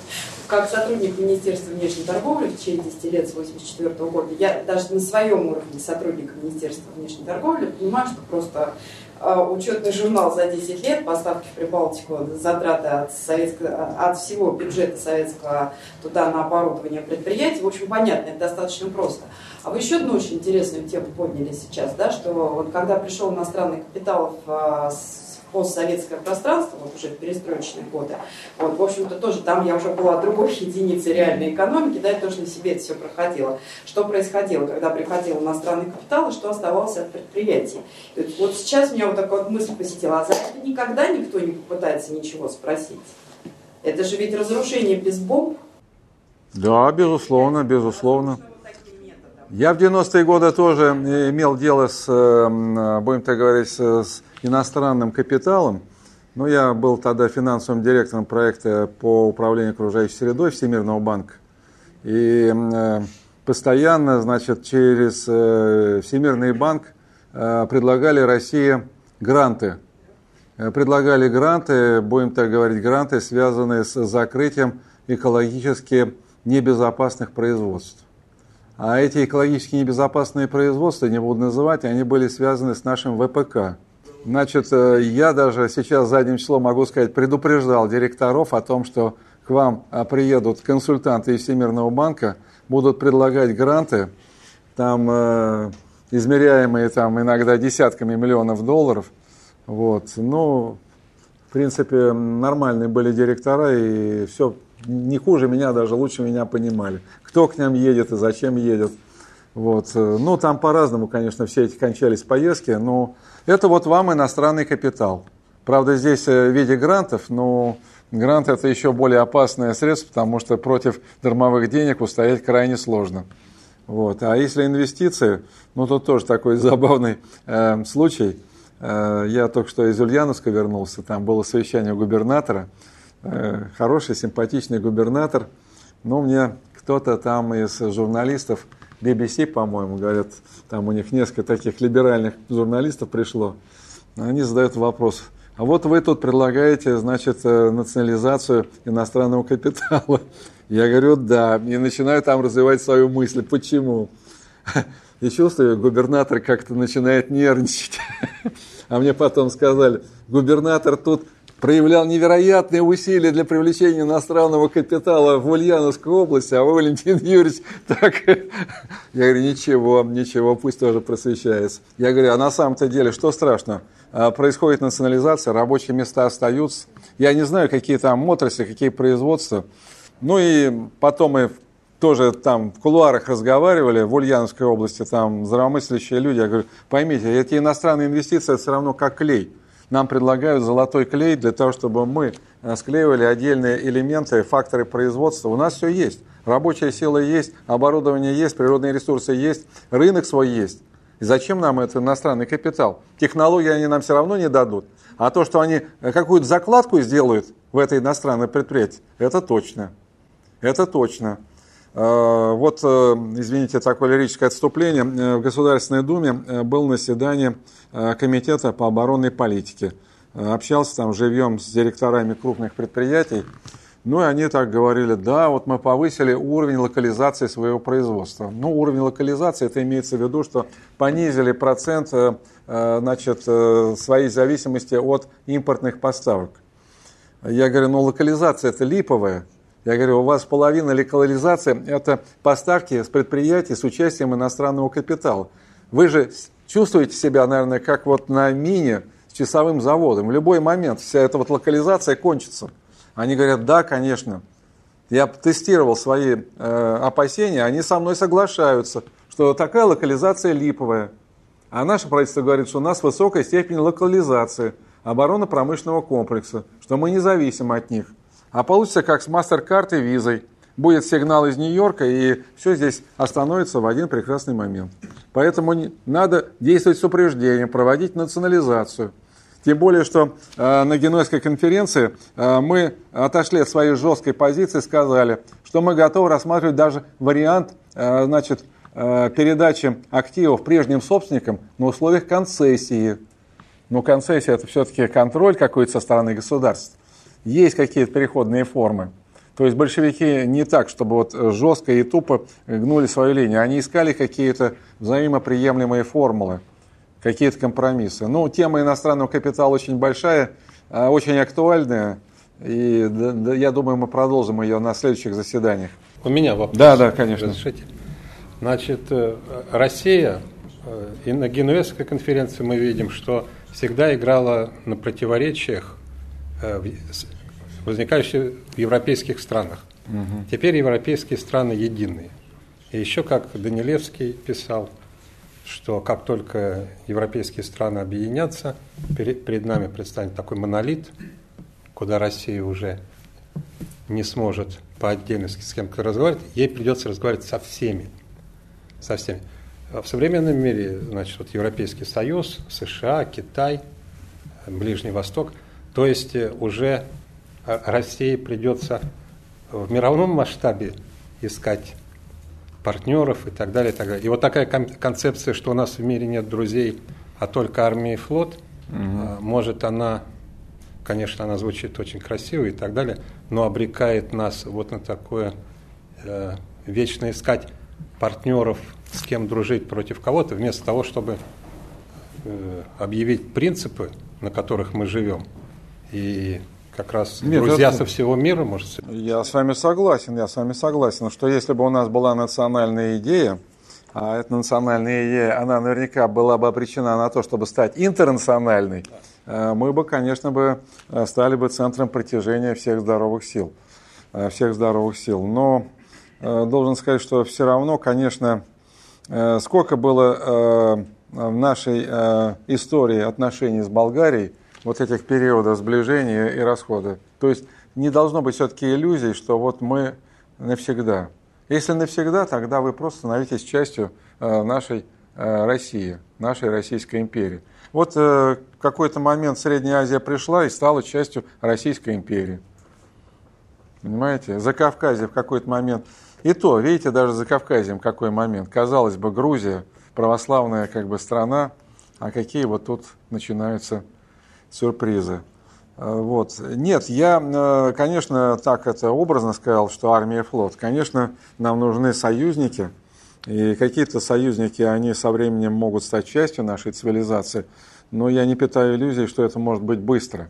Как сотрудник Министерства внешней торговли в течение 10 лет с 1984 года, я даже на своем уровне сотрудника Министерства внешней торговли понимаю, что просто учетный журнал за 10 лет, поставки в Прибалтику, затраты от, советского, от всего бюджета советского туда на оборудование предприятий, в общем, понятно, это достаточно просто. А вы еще одну очень интересную тему подняли сейчас, да, что вот когда пришел иностранный капитал в постсоветское пространство, вот уже перестроечные годы, вот, в общем-то, тоже там я уже была другой единицей реальной экономики, да, я тоже на себе это все проходило. Что происходило, когда приходил иностранный капитал, и что оставалось от предприятий. И вот сейчас меня вот такая вот мысль посетила, а за это никогда никто не попытается ничего спросить. Это же ведь разрушение без бомб. Да, безусловно, безусловно. Я в 90-е годы тоже имел дело с, будем так говорить, с иностранным капиталом. Но я был тогда финансовым директором проекта по управлению окружающей средой Всемирного банка. И э, постоянно, значит, через э, Всемирный банк э, предлагали России гранты. Предлагали гранты, будем так говорить, гранты, связанные с закрытием экологически небезопасных производств. А эти экологически небезопасные производства, не буду называть, они были связаны с нашим ВПК. Значит, э, я даже сейчас задним числом могу сказать, предупреждал директоров о том, что к вам а, приедут консультанты из Всемирного банка, будут предлагать гранты, там э, измеряемые там иногда десятками миллионов долларов. Вот. Ну, в принципе, нормальные были директора, и все не хуже меня, даже лучше меня понимали. Кто к ним едет и зачем едет. Вот. Ну, там по-разному, конечно, все эти кончались поездки, но это вот вам иностранный капитал. Правда, здесь э, в виде грантов, но грант это еще более опасное средство, потому что против дармовых денег устоять крайне сложно. Вот. А если инвестиции, ну тут тоже такой забавный э, случай. Я только что из Ульяновска вернулся, там было совещание губернатора. Э, хороший, симпатичный губернатор. Но мне кто-то там из журналистов BBC, по-моему, говорят, там у них несколько таких либеральных журналистов пришло. Они задают вопрос, а вот вы тут предлагаете, значит, э, национализацию иностранного капитала. Я говорю, да, и начинаю там развивать свою мысль. Почему? И чувствую, губернатор как-то начинает нервничать. А мне потом сказали, губернатор тут проявлял невероятные усилия для привлечения иностранного капитала в Ульяновской области, а Валентин Юрьевич, так... Я говорю, ничего, ничего, пусть тоже просвещается. Я говорю, а на самом-то деле, что страшно? А, происходит национализация, рабочие места остаются. Я не знаю, какие там отрасли, какие производства. Ну и потом мы тоже там в кулуарах разговаривали в Ульяновской области, там здравомыслящие люди. Я говорю, поймите, эти иностранные инвестиции, это все равно как клей нам предлагают золотой клей для того, чтобы мы э, склеивали отдельные элементы, факторы производства. У нас все есть. Рабочая сила есть, оборудование есть, природные ресурсы есть, рынок свой есть. И зачем нам этот иностранный капитал? Технологии они нам все равно не дадут. А то, что они э, какую-то закладку сделают в это иностранное предприятие, это точно. Это точно. Э, вот, извините, такое лирическое отступление. В Государственной Думе был на заседании Э, комитета по оборонной политике. Э, общался там живьем с директорами крупных предприятий. Ну и они так говорили, да, вот мы повысили уровень локализации своего производства. Ну, уровень локализации, это имеется в виду, что понизили процент э, значит, своей зависимости от импортных поставок. Я говорю, ну локализация это липовая. Я говорю, у вас половина локализации – это поставки с предприятий с участием иностранного капитала. Вы же чувствуете себя, наверное, как вот на мине с часовым заводом. В любой момент вся эта вот локализация кончится. Они говорят, да, конечно. Я тестировал свои э, опасения, они со мной соглашаются, что такая локализация липовая. А наше правительство говорит, что у нас высокая степень локализации оборонно-промышленного комплекса, что мы не зависим от них. А получится как с MasterCard и визой. Будет сигнал из Нью-Йорка, и все здесь остановится в один прекрасный момент. Поэтому надо действовать с упреждением, проводить национализацию. Тем более, что э, на Генуэзской конференции э, мы отошли от своей жесткой позиции, сказали, что мы готовы рассматривать даже вариант э, значит, э, передачи активов прежним собственникам на условиях концессии. Но концессия это все-таки контроль какой-то со стороны государства есть какие-то переходные формы. То есть большевики не так, чтобы вот жестко и тупо гнули свою линию. Они искали какие-то взаимоприемлемые формулы, какие-то компромиссы. Ну, тема иностранного капитала очень большая, а, очень актуальная. И я думаю, мы продолжим ее на следующих заседаниях. У меня вопрос. Да, да, конечно. Разрешите? Значит, э, Россия, э, и на Генуэзской конференции мы видим, что всегда играла на противоречиях Э, возникающие в европейских странах. Угу. Теперь европейские страны единые. И еще, как Данилевский писал, что как только европейские страны объединятся, перед, перед нами предстанет такой монолит, куда Россия уже не сможет по отдельности с кем-то разговаривать, ей придется разговаривать со всеми. Со всеми. В современном мире, значит, вот Европейский Союз, США, Китай, Ближний Восток – то есть э, уже России придется в мировом масштабе искать партнеров и так далее, и так далее. И вот такая концепция, что у нас в мире нет друзей, а только армия и флот, угу. может она, конечно, она звучит очень красиво и так далее, но обрекает нас вот на такое э, вечно искать партнеров, с кем дружить против кого-то, вместо того, чтобы э, объявить принципы, на которых мы живем, и как раз Нет, друзья это... со всего мира, может Я с вами согласен, я с вами согласен, что если бы у нас была национальная идея, а эта национальная идея, она наверняка была бы обречена на то, чтобы стать интернациональной, э, мы бы, конечно, бы э, стали бы центром притяжения всех здоровых сил. Э, всех здоровых сил. Но должен сказать, что все равно, конечно, сколько было в нашей истории отношений с Болгарией, вот этих периодов сближения и расхода. То есть не должно быть все-таки иллюзий, что вот мы навсегда. Если навсегда, тогда вы просто становитесь частью э, нашей э, России, нашей Российской империи. Вот э, в какой-то момент Средняя Азия пришла и стала частью Российской империи. Понимаете? За Кавказье в какой-то момент. И то, видите, даже за Кавказьем какой момент. Казалось бы, Грузия, православная как бы страна, а какие вот тут начинаются сюрпризы. Э, вот. Нет, я, э, конечно, так это образно сказал, что армия и флот. Конечно, нам нужны союзники, и какие-то союзники, они со временем могут стать частью нашей цивилизации, но я не питаю иллюзий, что это может быть быстро.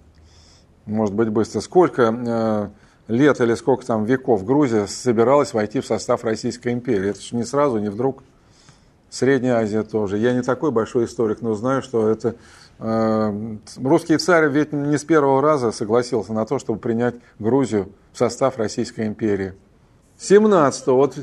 Может быть быстро. Сколько э, лет или сколько там веков Грузия собиралась войти в состав Российской империи? Это же не сразу, не вдруг. Средняя Азия тоже. Я не такой большой историк, но знаю, что это русский царь ведь не с первого раза согласился на то, чтобы принять Грузию в состав Российской империи. 17 вот,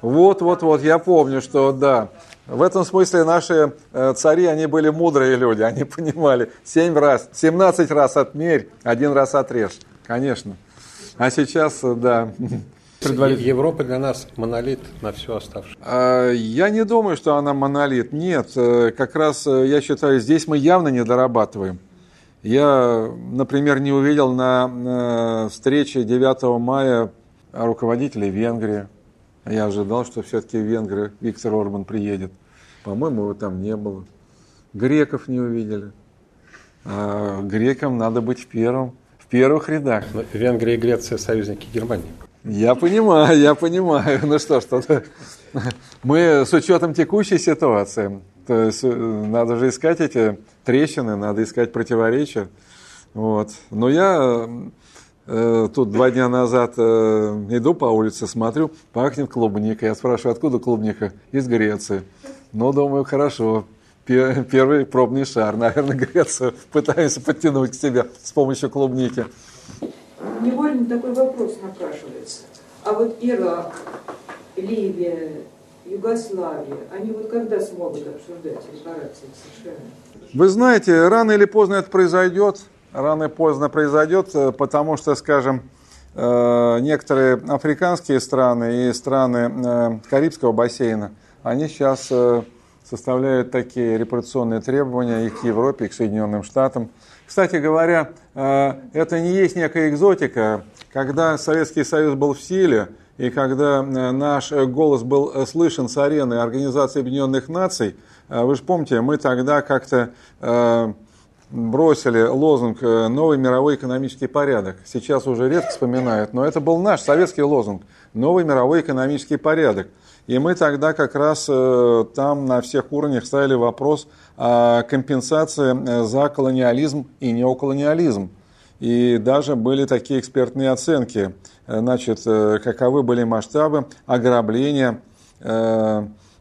вот, вот, вот, я помню, что да. В этом смысле наши э, цари, они были мудрые люди, они понимали, 7 раз, 17 раз отмерь, один раз отрежь, конечно. А сейчас, да, Европа для нас монолит на все оставшееся. А, я не думаю, что она монолит. Нет, э, как раз э, я считаю, здесь мы явно не дорабатываем. Я, например, не увидел на встрече 9 мая руководителей Венгрии. Я ожидал, что все-таки венгры Виктор Орбан приедет. По-моему, его там не было. Греков не увидели. А грекам надо быть в первом, в первых рядах. Но Венгрия и Греция союзники Германии. Я понимаю, я понимаю. Ну что ж, мы с учетом текущей ситуации, то есть э, надо же искать эти трещины, надо искать противоречия. Вот. Но я Э, тут два дня назад э, иду по улице, смотрю, пахнет клубникой. Я спрашиваю, откуда клубника? Из Греции. Ну, думаю, хорошо. Первый пробный шар, наверное, Грецию пытаемся подтянуть к себе с помощью клубники. Невольно такой вопрос напрашивается. А вот Ирак, Ливия, Югославия, они вот когда смогут обсуждать репарации США? Вы знаете, рано или поздно это произойдет рано или поздно произойдет, э, потому что, скажем, э, некоторые африканские страны и страны э, Карибского бассейна, они сейчас составляют такие репарационные требования и к Европе, и к Соединенным Штатам. Кстати говоря, это не есть некая экзотика. Когда Советский Союз был в силе, и когда наш голос был слышен с арены Организации Объединенных Наций, вы же помните, мы тогда как-то бросили лозунг э, «Новый мировой экономический порядок». Сейчас уже редко вспоминают, но это был наш советский лозунг «Новый мировой экономический порядок». И мы тогда как раз э, там на всех уровнях ставили вопрос о компенсации э, за колониализм и неоколониализм. И даже были такие экспертные оценки, значит, каковы были масштабы ограбления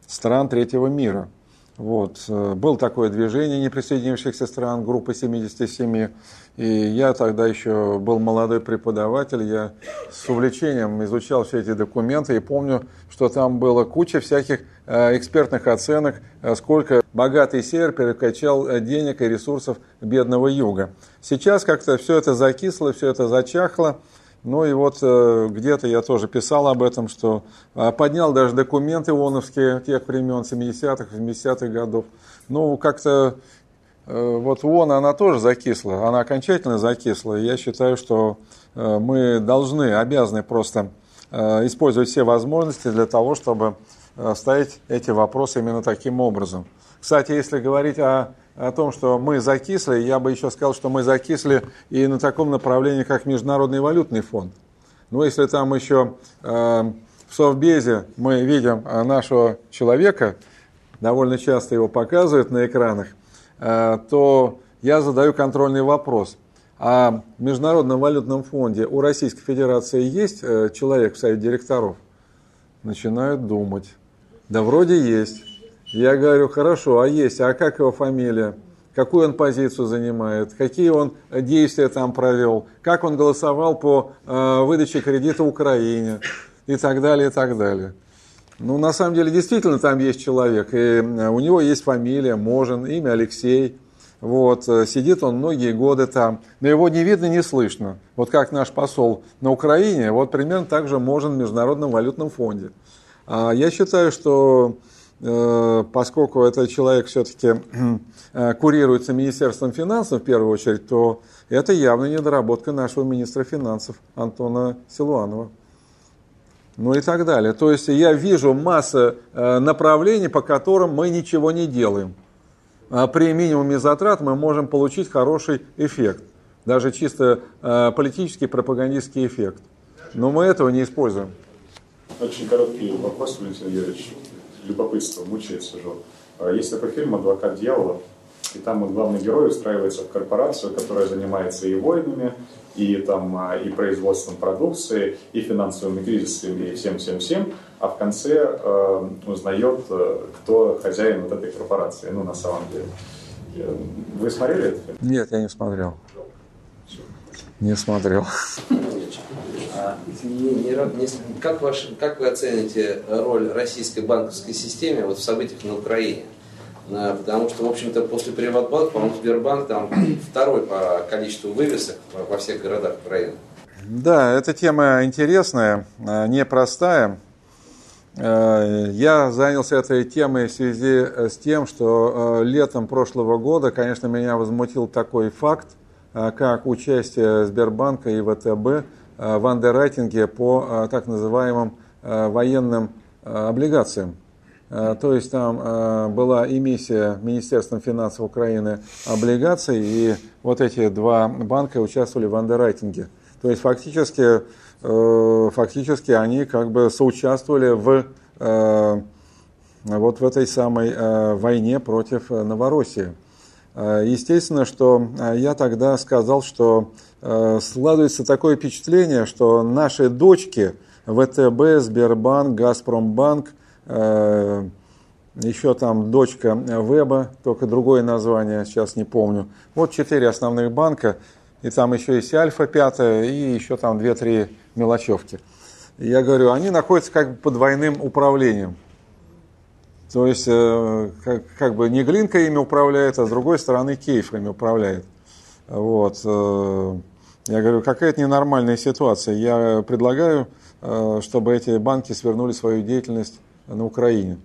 стран третьего мира. Вот. Э, было такое движение неприсоединившихся стран, группа 77. И я тогда еще был молодой преподаватель, я с увлечением изучал все эти документы и помню, что там было куча всяких э, экспертных оценок, э, сколько богатый север перекачал денег и ресурсов бедного юга. Сейчас как-то все это закисло, все это зачахло. Ну и вот э, где-то я тоже писал об этом, что э, поднял даже документы ООНовские тех времен, 70-х, 80-х годов. Ну, как-то э, вот ООН, она тоже закисла, она окончательно закисла. Я считаю, что мы должны, обязаны просто использовать все возможности для того, чтобы ставить эти вопросы именно таким образом. Кстати, если говорить о о том, что мы закисли, я бы еще сказал, что мы закисли и на таком направлении, как Международный валютный фонд. Ну, если там еще э, в Совбезе мы видим э, нашего человека, довольно часто его показывают на экранах, э, то я задаю контрольный вопрос. А в Международном валютном фонде у Российской Федерации есть э, человек в совете директоров? Начинают думать. Да вроде есть. Я говорю, хорошо, а есть, а как его фамилия? Какую он позицию занимает? Какие он действия там провел? Как он голосовал по э, выдаче кредита Украине? И так далее, и так далее. Ну, на самом деле, действительно там есть человек. И э, у него есть фамилия, Можен, имя Алексей. Вот, э, сидит он многие годы там, но его не видно, не слышно. Вот как наш посол на Украине, вот примерно так же Можен в Международном валютном фонде. А я считаю, что поскольку этот человек все-таки э, курируется Министерством финансов в первую очередь, то это явно недоработка нашего министра финансов Антона Силуанова. Ну и так далее. То есть я вижу массу э, направлений, по которым мы ничего не делаем. А при минимуме затрат мы можем получить хороший эффект. Даже чисто политический пропагандистский эффект. Но мы этого не используем. Очень короткий вопрос, Валентин Юрьевич любопытство мучает сижу. А, есть такой фильм «Адвокат дьявола», и там главный герой устраивается в корпорацию, которая занимается и войнами, и, там, а, и производством продукции, и финансовыми кризисами, и всем-всем-всем, а в конце э, узнает, э, кто хозяин вот этой корпорации, ну, на самом деле. Вы смотрели этот фильм? Нет, я не смотрел. Не смотрел. А, как, ваш, как вы оцените роль российской банковской системы вот в событиях на Украине? Потому что, в общем-то, после Приватбанка, по-моему, Сбербанк там второй по количеству вывесок во всех городах Украины. Да, эта тема интересная, а, непростая. Я занялся этой темой в связи с тем, что летом прошлого года, конечно, меня возмутил такой факт, как участие Сбербанка и ВТБ Э, в андеррайтинге по э, так называемым э, военным облигациям. То есть там была эмиссия Министерством финансов Украины облигаций, и вот эти два банка участвовали в андеррайтинге. То есть фактически, фактически они как бы соучаствовали в вот в этой самой войне против Новороссии. Естественно, что я тогда сказал, что складывается такое впечатление, что наши дочки ВТБ, Сбербанк, Газпромбанк, еще там дочка Веба, только другое название, сейчас не помню. Вот четыре основных банка, и там еще есть Альфа пятая, и еще там две-три мелочевки. Я говорю, они находятся как бы под двойным управлением. То есть, э, как, как бы не Глинка ими управляет, а с другой стороны Кейф ими управляет. Вот. Я говорю, какая-то ненормальная ситуация. Я предлагаю, э, чтобы эти банки свернули свою деятельность на Украине.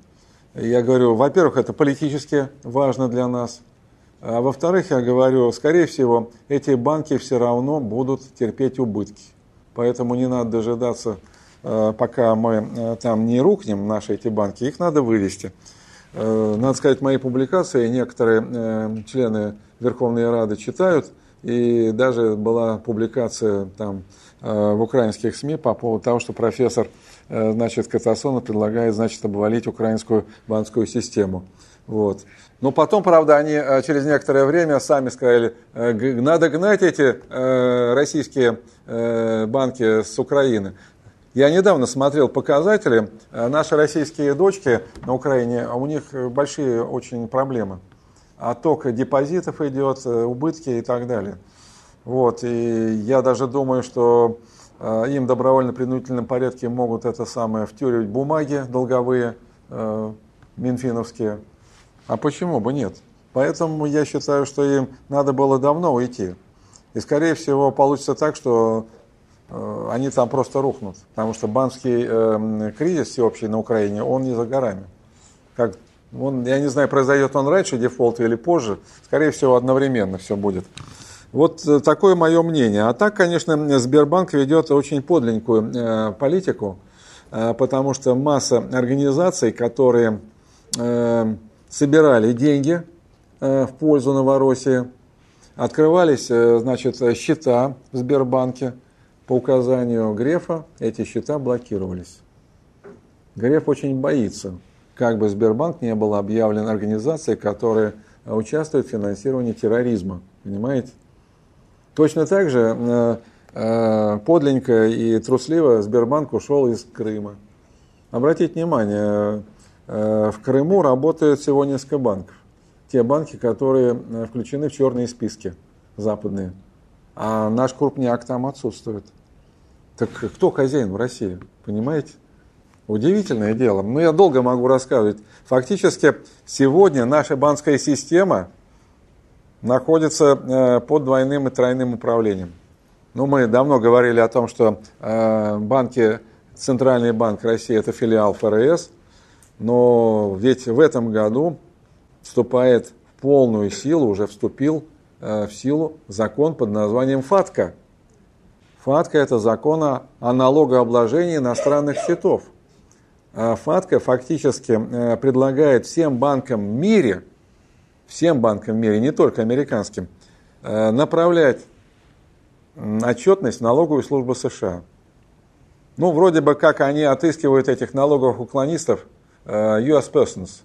Я говорю, во-первых, это политически важно для нас. А во-вторых, я говорю, скорее всего, эти банки все равно будут терпеть убытки. Поэтому не надо дожидаться, э, пока мы э, там не рухнем, наши эти банки, их надо вывести. Надо сказать, мои публикации некоторые члены Верховной Рады читают, и даже была публикация там в украинских СМИ по поводу того, что профессор Э, значит, Катасонов предлагает, значит, обвалить украинскую банковскую систему. Вот. Но потом, правда, они э, через некоторое время сами сказали, э, надо гнать эти российские банки с Украины. Я недавно смотрел показатели. Наши российские дочки на Украине, а у них большие очень проблемы. Отток депозитов идет, убытки и так далее. Вот. И я даже думаю, что Э, им добровольно-принудительном порядке могут это самое втюривать бумаги долговые, э, минфиновские. А почему бы нет? Поэтому я считаю, что им надо было давно уйти. И, скорее всего, получится так, что э, они там просто рухнут. Потому что банковский э, кризис всеобщий на Украине, он не за горами. Как, он, я не знаю, произойдет он раньше дефолт или позже. Скорее всего, одновременно все будет. Вот э, такое мое мнение. А так, конечно, Сбербанк ведет очень подленькую э, политику, э, потому что масса организаций, которые собирали деньги в пользу Новороссии, открывались, значит, счета в Сбербанке по указанию Грефа, эти счета блокировались. Греф очень боится, как бы Сбербанк не был объявлен организацией, которая участвует в финансировании терроризма. Понимаете? Точно так же э, э, подленько и трусливо Сбербанк ушел из Крыма. Обратите внимание, э, в Крыму работает всего несколько банков. Те банки, которые включены в черные списки западные. А наш крупняк там отсутствует. Так кто хозяин в России? Понимаете? Удивительное дело. Ну, я долго могу рассказывать. Фактически, сегодня наша банковская система находится э, под двойным и тройным управлением. Ну, мы давно говорили о том, что э, банки, Центральный банк России – это филиал ФРС, но ведь в этом году вступает в полную силу, уже вступил э, в силу закон под названием ФАТКА. ФАТКА – это закон о налогообложении иностранных счетов. ФАТКА фактически предлагает всем банкам в мире – всем банкам в мире, не только американским, э, направлять отчетность в налоговую службу США. Ну, вроде бы как они отыскивают этих налоговых уклонистов, э, US persons,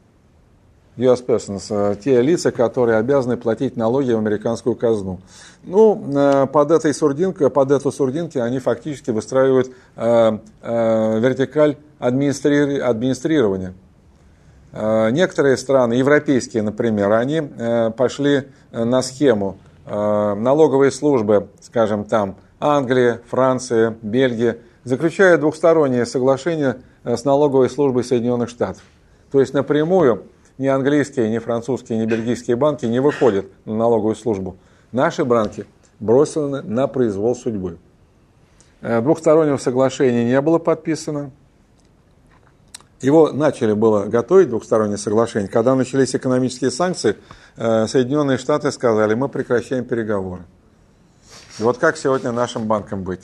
US persons, э, те лица, которые обязаны платить налоги в американскую казну. Ну, под этой сурдинкой, под эту сурдинки они фактически выстраивают вертикаль администрирования. Э, некоторые страны, европейские, например, они э, пошли э, на схему налоговые службы, скажем, там Англия, Франция, Бельгия, заключают двухсторонние соглашения с налоговой службой Соединенных Штатов. То есть напрямую ни английские, ни французские, ни бельгийские банки не выходят на налоговую службу. Наши банки бросены на произвол судьбы. Двухстороннего соглашения не было подписано. Его начали было готовить, двухстороннее соглашение. Когда начались экономические санкции, э, Соединенные Штаты сказали, мы прекращаем переговоры. И вот как сегодня нашим банкам быть?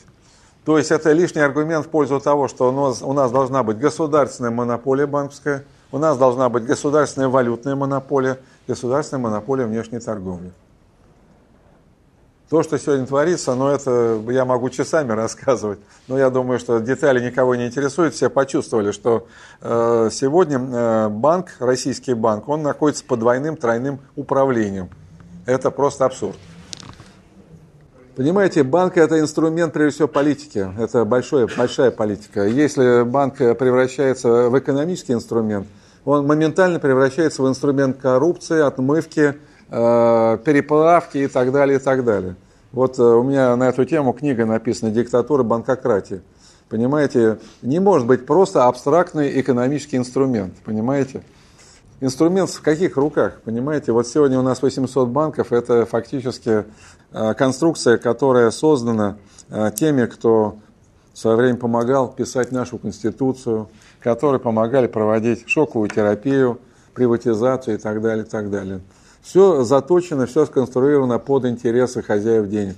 То есть это лишний аргумент в пользу того, что у нас, у нас должна быть государственная монополия банковская, у нас должна быть государственная валютная монополия, государственная монополия внешней торговли. То, что сегодня творится, ну это я могу часами рассказывать, но я думаю, что детали никого не интересуют. Все почувствовали, что э, сегодня э, банк, российский банк, он находится под двойным, тройным управлением. это просто абсурд. Понимаете, банк это инструмент, прежде всего, политики. Это большое, большая политика. Если банк превращается в экономический инструмент, он моментально превращается в инструмент коррупции, отмывки, э, переплавки и так далее, и так далее. Вот э, у меня на эту тему книга написана «Диктатура банкократии». Понимаете, не может быть просто абстрактный экономический инструмент, понимаете? Инструмент в каких руках, понимаете? Вот сегодня у нас 800 банков, это фактически э, конструкция, которая создана э, теми, кто в свое время помогал писать нашу Конституцию, которые помогали проводить шоковую терапию, приватизацию и так далее, и так далее. Все заточено, все сконструировано под интересы хозяев денег.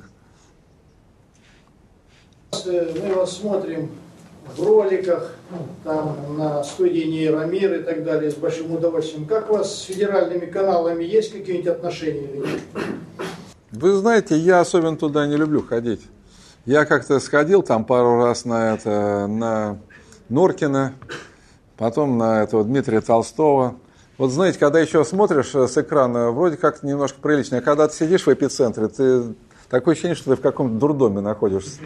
Мы вас смотрим в роликах, там, на студии Нейромир и так далее, с большим удовольствием. Как у вас с федеральными каналами есть какие-нибудь отношения или нет? Вы знаете, я особенно туда не люблю ходить. Я как-то сходил там пару раз на это, на Норкина, потом на этого Дмитрия Толстого. Вот знаете, когда еще смотришь с экрана, вроде как немножко прилично, а когда ты сидишь в эпицентре, ты такое ощущение, что ты в каком-то дурдоме находишься.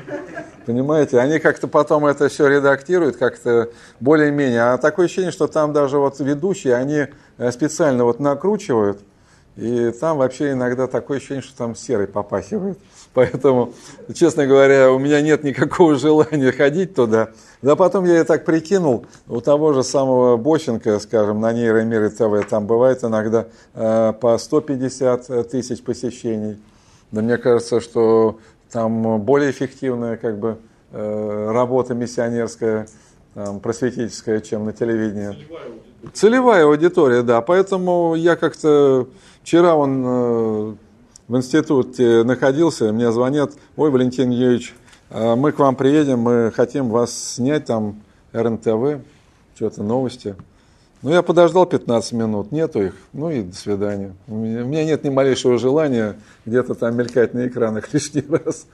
Понимаете? Они как-то потом это все редактируют, как-то более-менее. А такое ощущение, что там даже вот ведущие, они э, специально вот накручивают, и там вообще иногда такое ощущение, что там серый попахивает. Поэтому, честно говоря, у меня нет никакого желания ходить туда. Да потом я и так прикинул, у того же самого Бощенко, скажем, на Нейромире ТВ, там бывает иногда э, по 150 тысяч посещений. Да мне кажется, что там более эффективная как бы, э, работа миссионерская, там, просветительская, чем на телевидении. Целевая аудитория. Целевая аудитория, да. Поэтому я как-то вчера он э, в институте находился, мне звонят, ой, Валентин Юрьевич, э, мы к вам приедем, мы хотим вас снять там РНТВ, что-то новости. Ну, я подождал 15 минут, нету их, ну и до свидания. У меня, у меня нет ни малейшего желания где-то там мелькать на экранах лишний раз.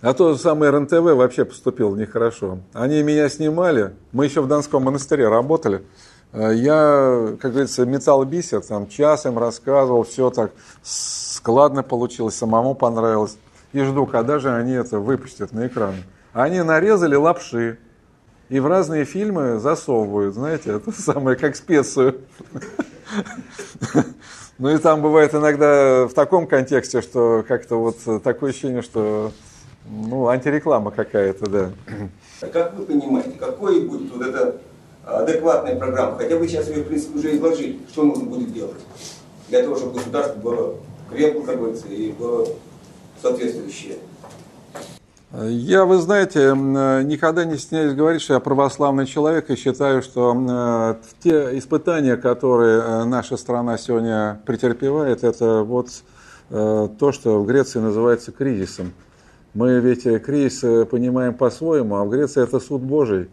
А то самое РНТВ вообще поступил нехорошо. Они меня снимали, мы еще в Донском монастыре работали. Э, я, как говорится, металл бисер, там час им рассказывал, все так складно получилось, самому понравилось. И жду, когда же они это выпустят на экран. Они нарезали лапши, и в разные фильмы засовывают, знаете, это самое, как специю. Ну и там бывает иногда в таком контексте, что как-то вот такое ощущение, что ну, антиреклама какая-то, да. Как вы понимаете, какой будет вот эта адекватная программа? Хотя вы сейчас ее, в принципе, уже изложили, что нужно будет делать для того, чтобы государство было крепко, как говорится, и было соответствующее. Я, вы знаете, никогда не стесняюсь говорить, что я православный человек и считаю, что э, те испытания, которые э, наша страна сегодня претерпевает, это вот э, то, что в Греции называется кризисом. Мы ведь кризис понимаем по-своему, а в Греции это суд Божий.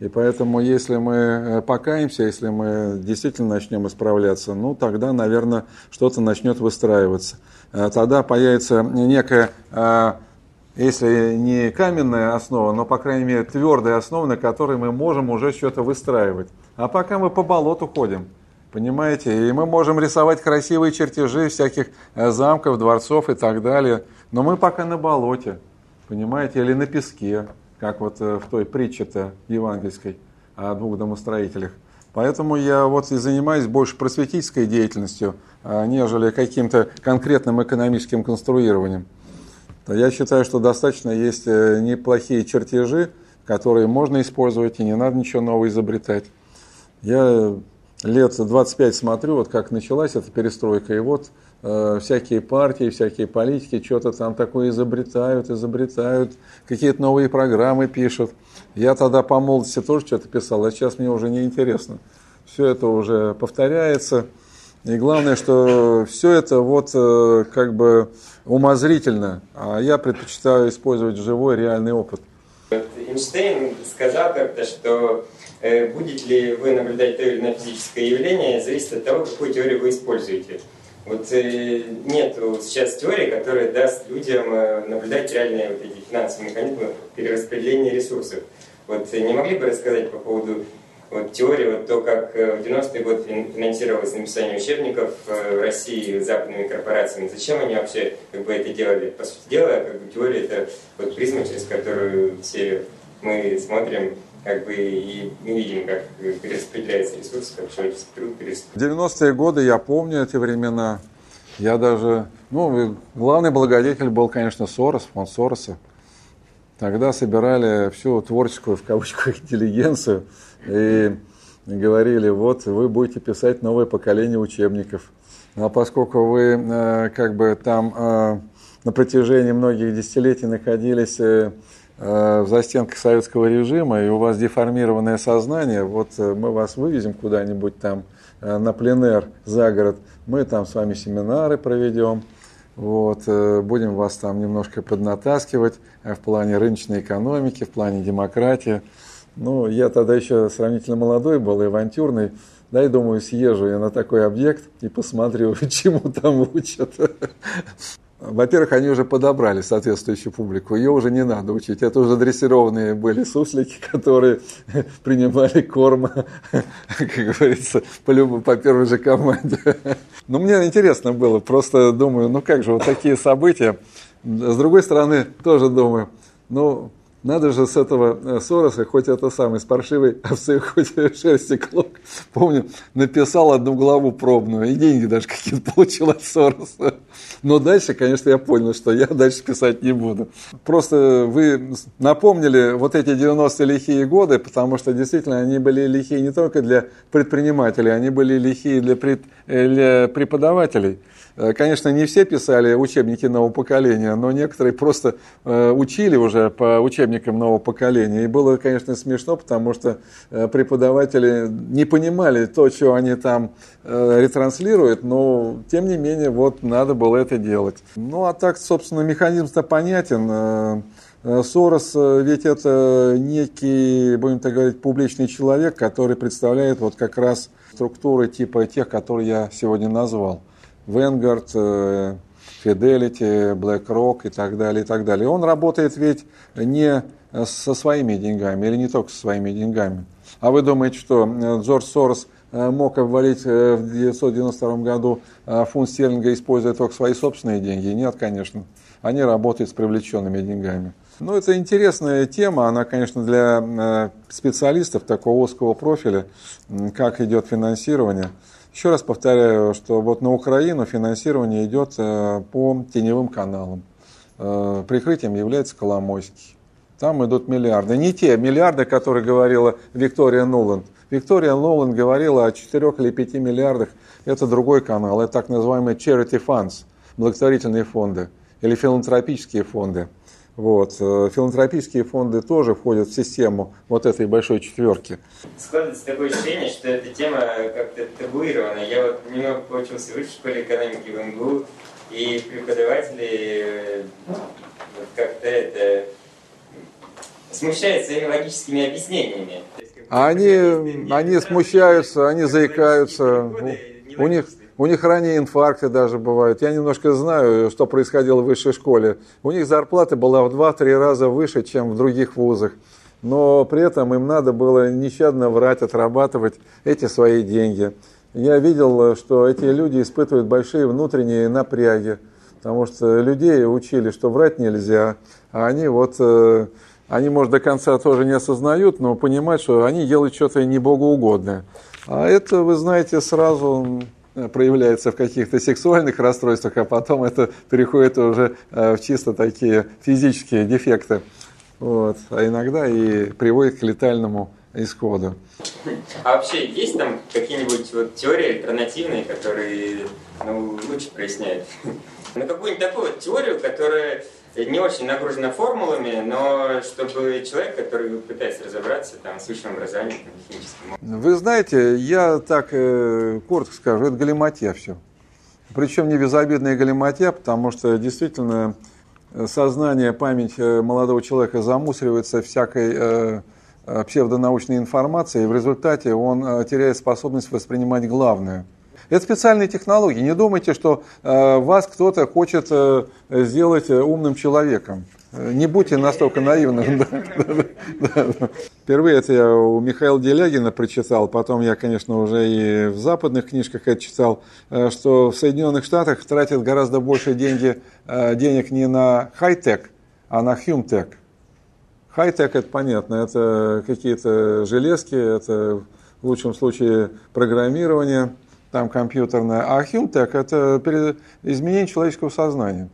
И поэтому, если мы покаемся, если мы действительно начнем исправляться, ну, тогда, наверное, что-то начнет выстраиваться. Тогда появится некая если не каменная основа, но, по крайней мере, твердая основа, на которой мы можем уже что-то выстраивать. А пока мы по болоту ходим, понимаете, и мы можем рисовать красивые чертежи всяких э, замков, дворцов и так далее, но мы пока на болоте, понимаете, или на песке, как вот э, в той притче-то евангельской о двух домостроителях. Поэтому я вот и занимаюсь больше просветительской деятельностью, а, нежели каким-то конкретным экономическим конструированием. Я считаю, что достаточно есть э, неплохие чертежи, которые можно использовать, и не надо ничего нового изобретать. Я лет 25 смотрю, вот как началась эта перестройка, и вот э, всякие партии, всякие политики что-то там такое изобретают, изобретают, какие-то новые программы пишут. Я тогда по молодости тоже что-то писал, а сейчас мне уже не интересно. Все это уже повторяется. И главное, что все это вот э, как бы умозрительно, а я предпочитаю использовать живой реальный опыт. Эйнштейн сказал как-то, что э, будет ли вы наблюдать то или иное физическое явление, зависит от того, какую теорию вы используете. Вот э, нет сейчас теории, которая даст людям наблюдать реальные вот эти финансовые механизмы перераспределения ресурсов. Вот не могли бы рассказать по поводу вот теория, вот то, как в 90-е годы финансировалось написание учебников в России западными корпорациями, зачем они вообще как бы это делали? По сути дела, как бы теория это вот призма, через которую все мы смотрим как бы и мы видим, как перераспределяется ресурс, как человеческий труд перераспределяется. В 90-е годы я помню эти времена. Я даже, ну, главный благодетель был, конечно, Сорос, фонд Сороса. Тогда собирали всю творческую, в кавычках, интеллигенцию и говорили, вот вы будете писать новое поколение учебников. А поскольку вы э, как бы там э, на протяжении многих десятилетий находились э, Э, в застенках советского режима, и у вас деформированное сознание, вот мы вас вывезем куда-нибудь там на пленэр за город, мы там с вами семинары проведем, вот, будем вас там немножко поднатаскивать в плане рыночной экономики, в плане демократии. Ну, я тогда еще сравнительно молодой был и авантюрный, да, и думаю, съезжу я на такой объект и посмотрю, чему там учат. Во-первых, они уже подобрали соответствующую публику, ее уже не надо учить. Это уже дрессированные были суслики, которые принимали корм, как говорится, по, любому, по первой же команде. Но мне интересно было, просто думаю, ну как же, вот такие события. С другой стороны, тоже думаю, ну, надо же с этого э, Сороса, хоть это самый, с паршивой овцы, хоть шерсти клок. Помню, написал одну главу пробную, и деньги даже какие-то получил от Сороса. Но дальше, конечно, я понял, что я дальше писать не буду. Просто вы напомнили вот эти 90-е лихие годы, потому что действительно они были лихие не только для предпринимателей, они были лихие для, пред, э, для преподавателей. Э, конечно, не все писали учебники нового поколения, но некоторые просто э, учили уже по учебникам нового поколения. И было, конечно, смешно, потому что э, преподаватели не понимали то, что они там ретранслируют, но тем не менее вот надо было это делать. Ну а так, собственно, механизм-то понятен. Сорос ведь это некий, будем так говорить, публичный человек, который представляет вот как раз структуры типа тех, которые я сегодня назвал. Vanguard, э, Fidelity, BlackRock и так далее, и так далее. Он работает ведь не со своими деньгами или не только со своими деньгами. А вы думаете, что э, Джордж Сорос э, мог обвалить в 1992 году фунт стерлинга, используя только свои собственные деньги? Нет, конечно. Они работают с привлеченными деньгами. Ну, это интересная тема, она, конечно, для специалистов такого узкого профиля, как идет финансирование. Еще раз повторяю, что вот на Украину финансирование идет э, по теневым каналам. Э, прикрытием является Коломойский. Там идут миллиарды. Не те миллиарды, которые говорила Виктория Нуланд. Виктория Нуланд говорила о 4 или 5 миллиардах. Это другой канал. Это так называемые charity funds, благотворительные фонды или филантропические фонды. Вот. Э, филантропические фонды тоже входят в систему вот этой большой четверки. Складывается такое ощущение, что эта тема как-то табуирована. Я вот немного получился в высшей школе экономики в МГУ, и преподаватели э, вот как-то это смущают своими логическими объяснениями. Они, они смущаются, они заикаются. У них, у них ранние инфаркты даже бывают. Я немножко знаю, что происходило в высшей школе. У них зарплата была в 2-3 раза выше, чем в других вузах. Но при этом им надо было нещадно врать, отрабатывать эти свои деньги. Я видел, что эти люди испытывают большие внутренние напряги, потому что людей учили, что врать нельзя, а они вот, э, они, может, до конца тоже не осознают, но понимают, что они делают что-то не богоугодное. А это, вы знаете, сразу проявляется в каких-то сексуальных расстройствах, а потом это переходит уже э, в чисто такие физические дефекты. Вот. А иногда и приводит к летальному исходу. А вообще есть там какие-нибудь вот теории альтернативные, которые ну, лучше проясняют? Ну, какую-нибудь такую вот теорию, которая не очень нагружена формулами, но чтобы человек, который пытается разобраться там, с высшим образованием, там, химическим... Вы знаете, я так э, коротко скажу, это галиматья все. Причем не безобидная галиматья, потому что действительно э, сознание, память э, молодого человека замусоривается всякой э, э, псевдонаучной информацией, и в результате он э, теряет способность воспринимать главное – это специальные технологии. Не думайте, что э, вас кто-то хочет э, сделать э, умным человеком. Не будьте настолько наивны. Впервые это я у Михаила Делягина прочитал, потом я, конечно, уже и в западных книжках это читал, что в Соединенных Штатах тратят гораздо больше деньги, денег не на хай-тек, а на хюм-тек. Хай-тек это понятно, это какие-то железки, это в лучшем случае программирование, там компьютерное, а хюм-тек это изменение человеческого сознания.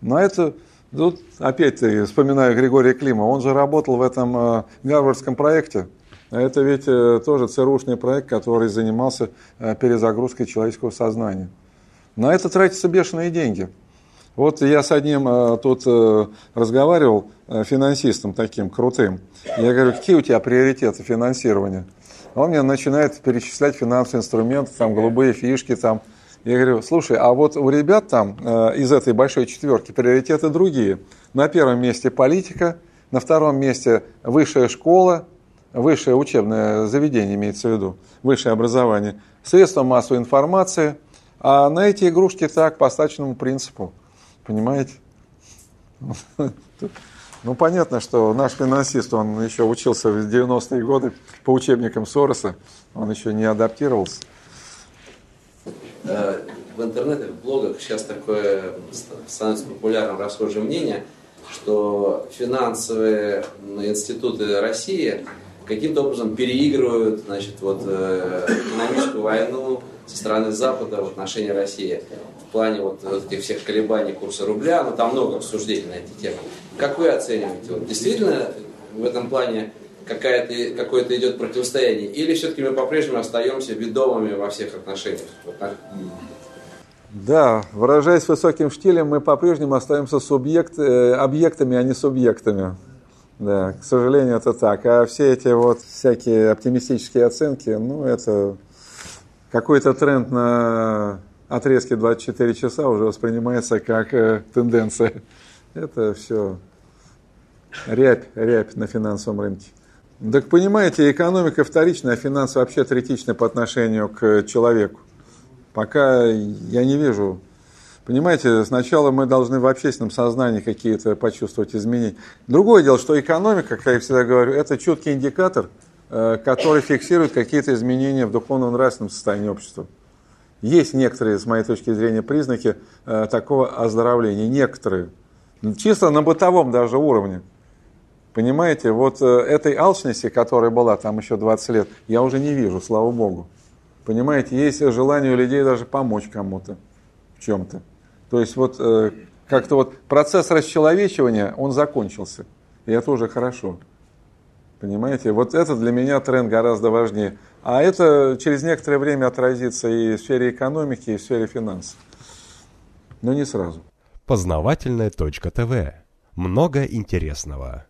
Но это Тут опять вспоминаю Григория Клима, он же работал в этом э, гарвардском проекте. Это ведь э, тоже ЦРУшный проект, который занимался э, перезагрузкой человеческого сознания. На это тратятся бешеные деньги. Вот я с одним тут разговаривал, финансистом таким крутым. Я говорю, какие у тебя приоритеты финансирования? Он мне начинает перечислять финансовые инструменты, там голубые фишки, там я говорю, слушай, а вот у ребят там э, из этой большой четверки приоритеты другие. На первом месте политика, на втором месте высшая школа, высшее учебное заведение имеется в виду, высшее образование, средства массовой информации, а на эти игрушки так, по остаточному принципу. Понимаете? Ну, понятно, что наш финансист, он еще учился в 90-е годы по учебникам Сороса, он еще не адаптировался. Э, в интернете, в блогах сейчас такое становится популярным расхожее мнение, что финансовые институты России каким-то образом переигрывают значит, вот, э, экономическую войну со стороны Запада в отношении России в плане вот, вот этих всех колебаний курса рубля, но там много обсуждений на эти темы. Как вы оцениваете? Вот, действительно в этом плане какое-то какое идет противостояние, или все-таки мы по-прежнему остаемся ведомыми во всех отношениях? Вот так. Да, выражаясь высоким штилем, мы по-прежнему остаемся субъект, э, объектами, а не субъектами. Да, к сожалению, это так. А все эти вот всякие оптимистические оценки, ну, это какой-то тренд на отрезке 24 часа уже воспринимается как э, тенденция. Это все рябь, рябь на финансовом рынке. Так понимаете, экономика вторичная, а финансы вообще третичны по отношению к человеку. Пока я не вижу. Понимаете, сначала мы должны в общественном сознании какие-то почувствовать изменения. Другое дело, что экономика, как я всегда говорю, это четкий индикатор, э, который фиксирует какие-то изменения в духовно-нравственном состоянии общества. Есть некоторые, с моей точки зрения, признаки э, такого оздоровления. Некоторые. Чисто на бытовом даже уровне. Понимаете, вот э, этой алчности, которая была там еще 20 лет, я уже не вижу, слава богу. Понимаете, есть желание у людей даже помочь кому-то в чем-то. То есть вот э, как-то вот процесс расчеловечивания, он закончился. И это уже хорошо. Понимаете, вот это для меня тренд гораздо важнее. А это через некоторое время отразится и в сфере экономики, и в сфере финансов. Но не сразу. Познавательная точка ТВ. Много интересного.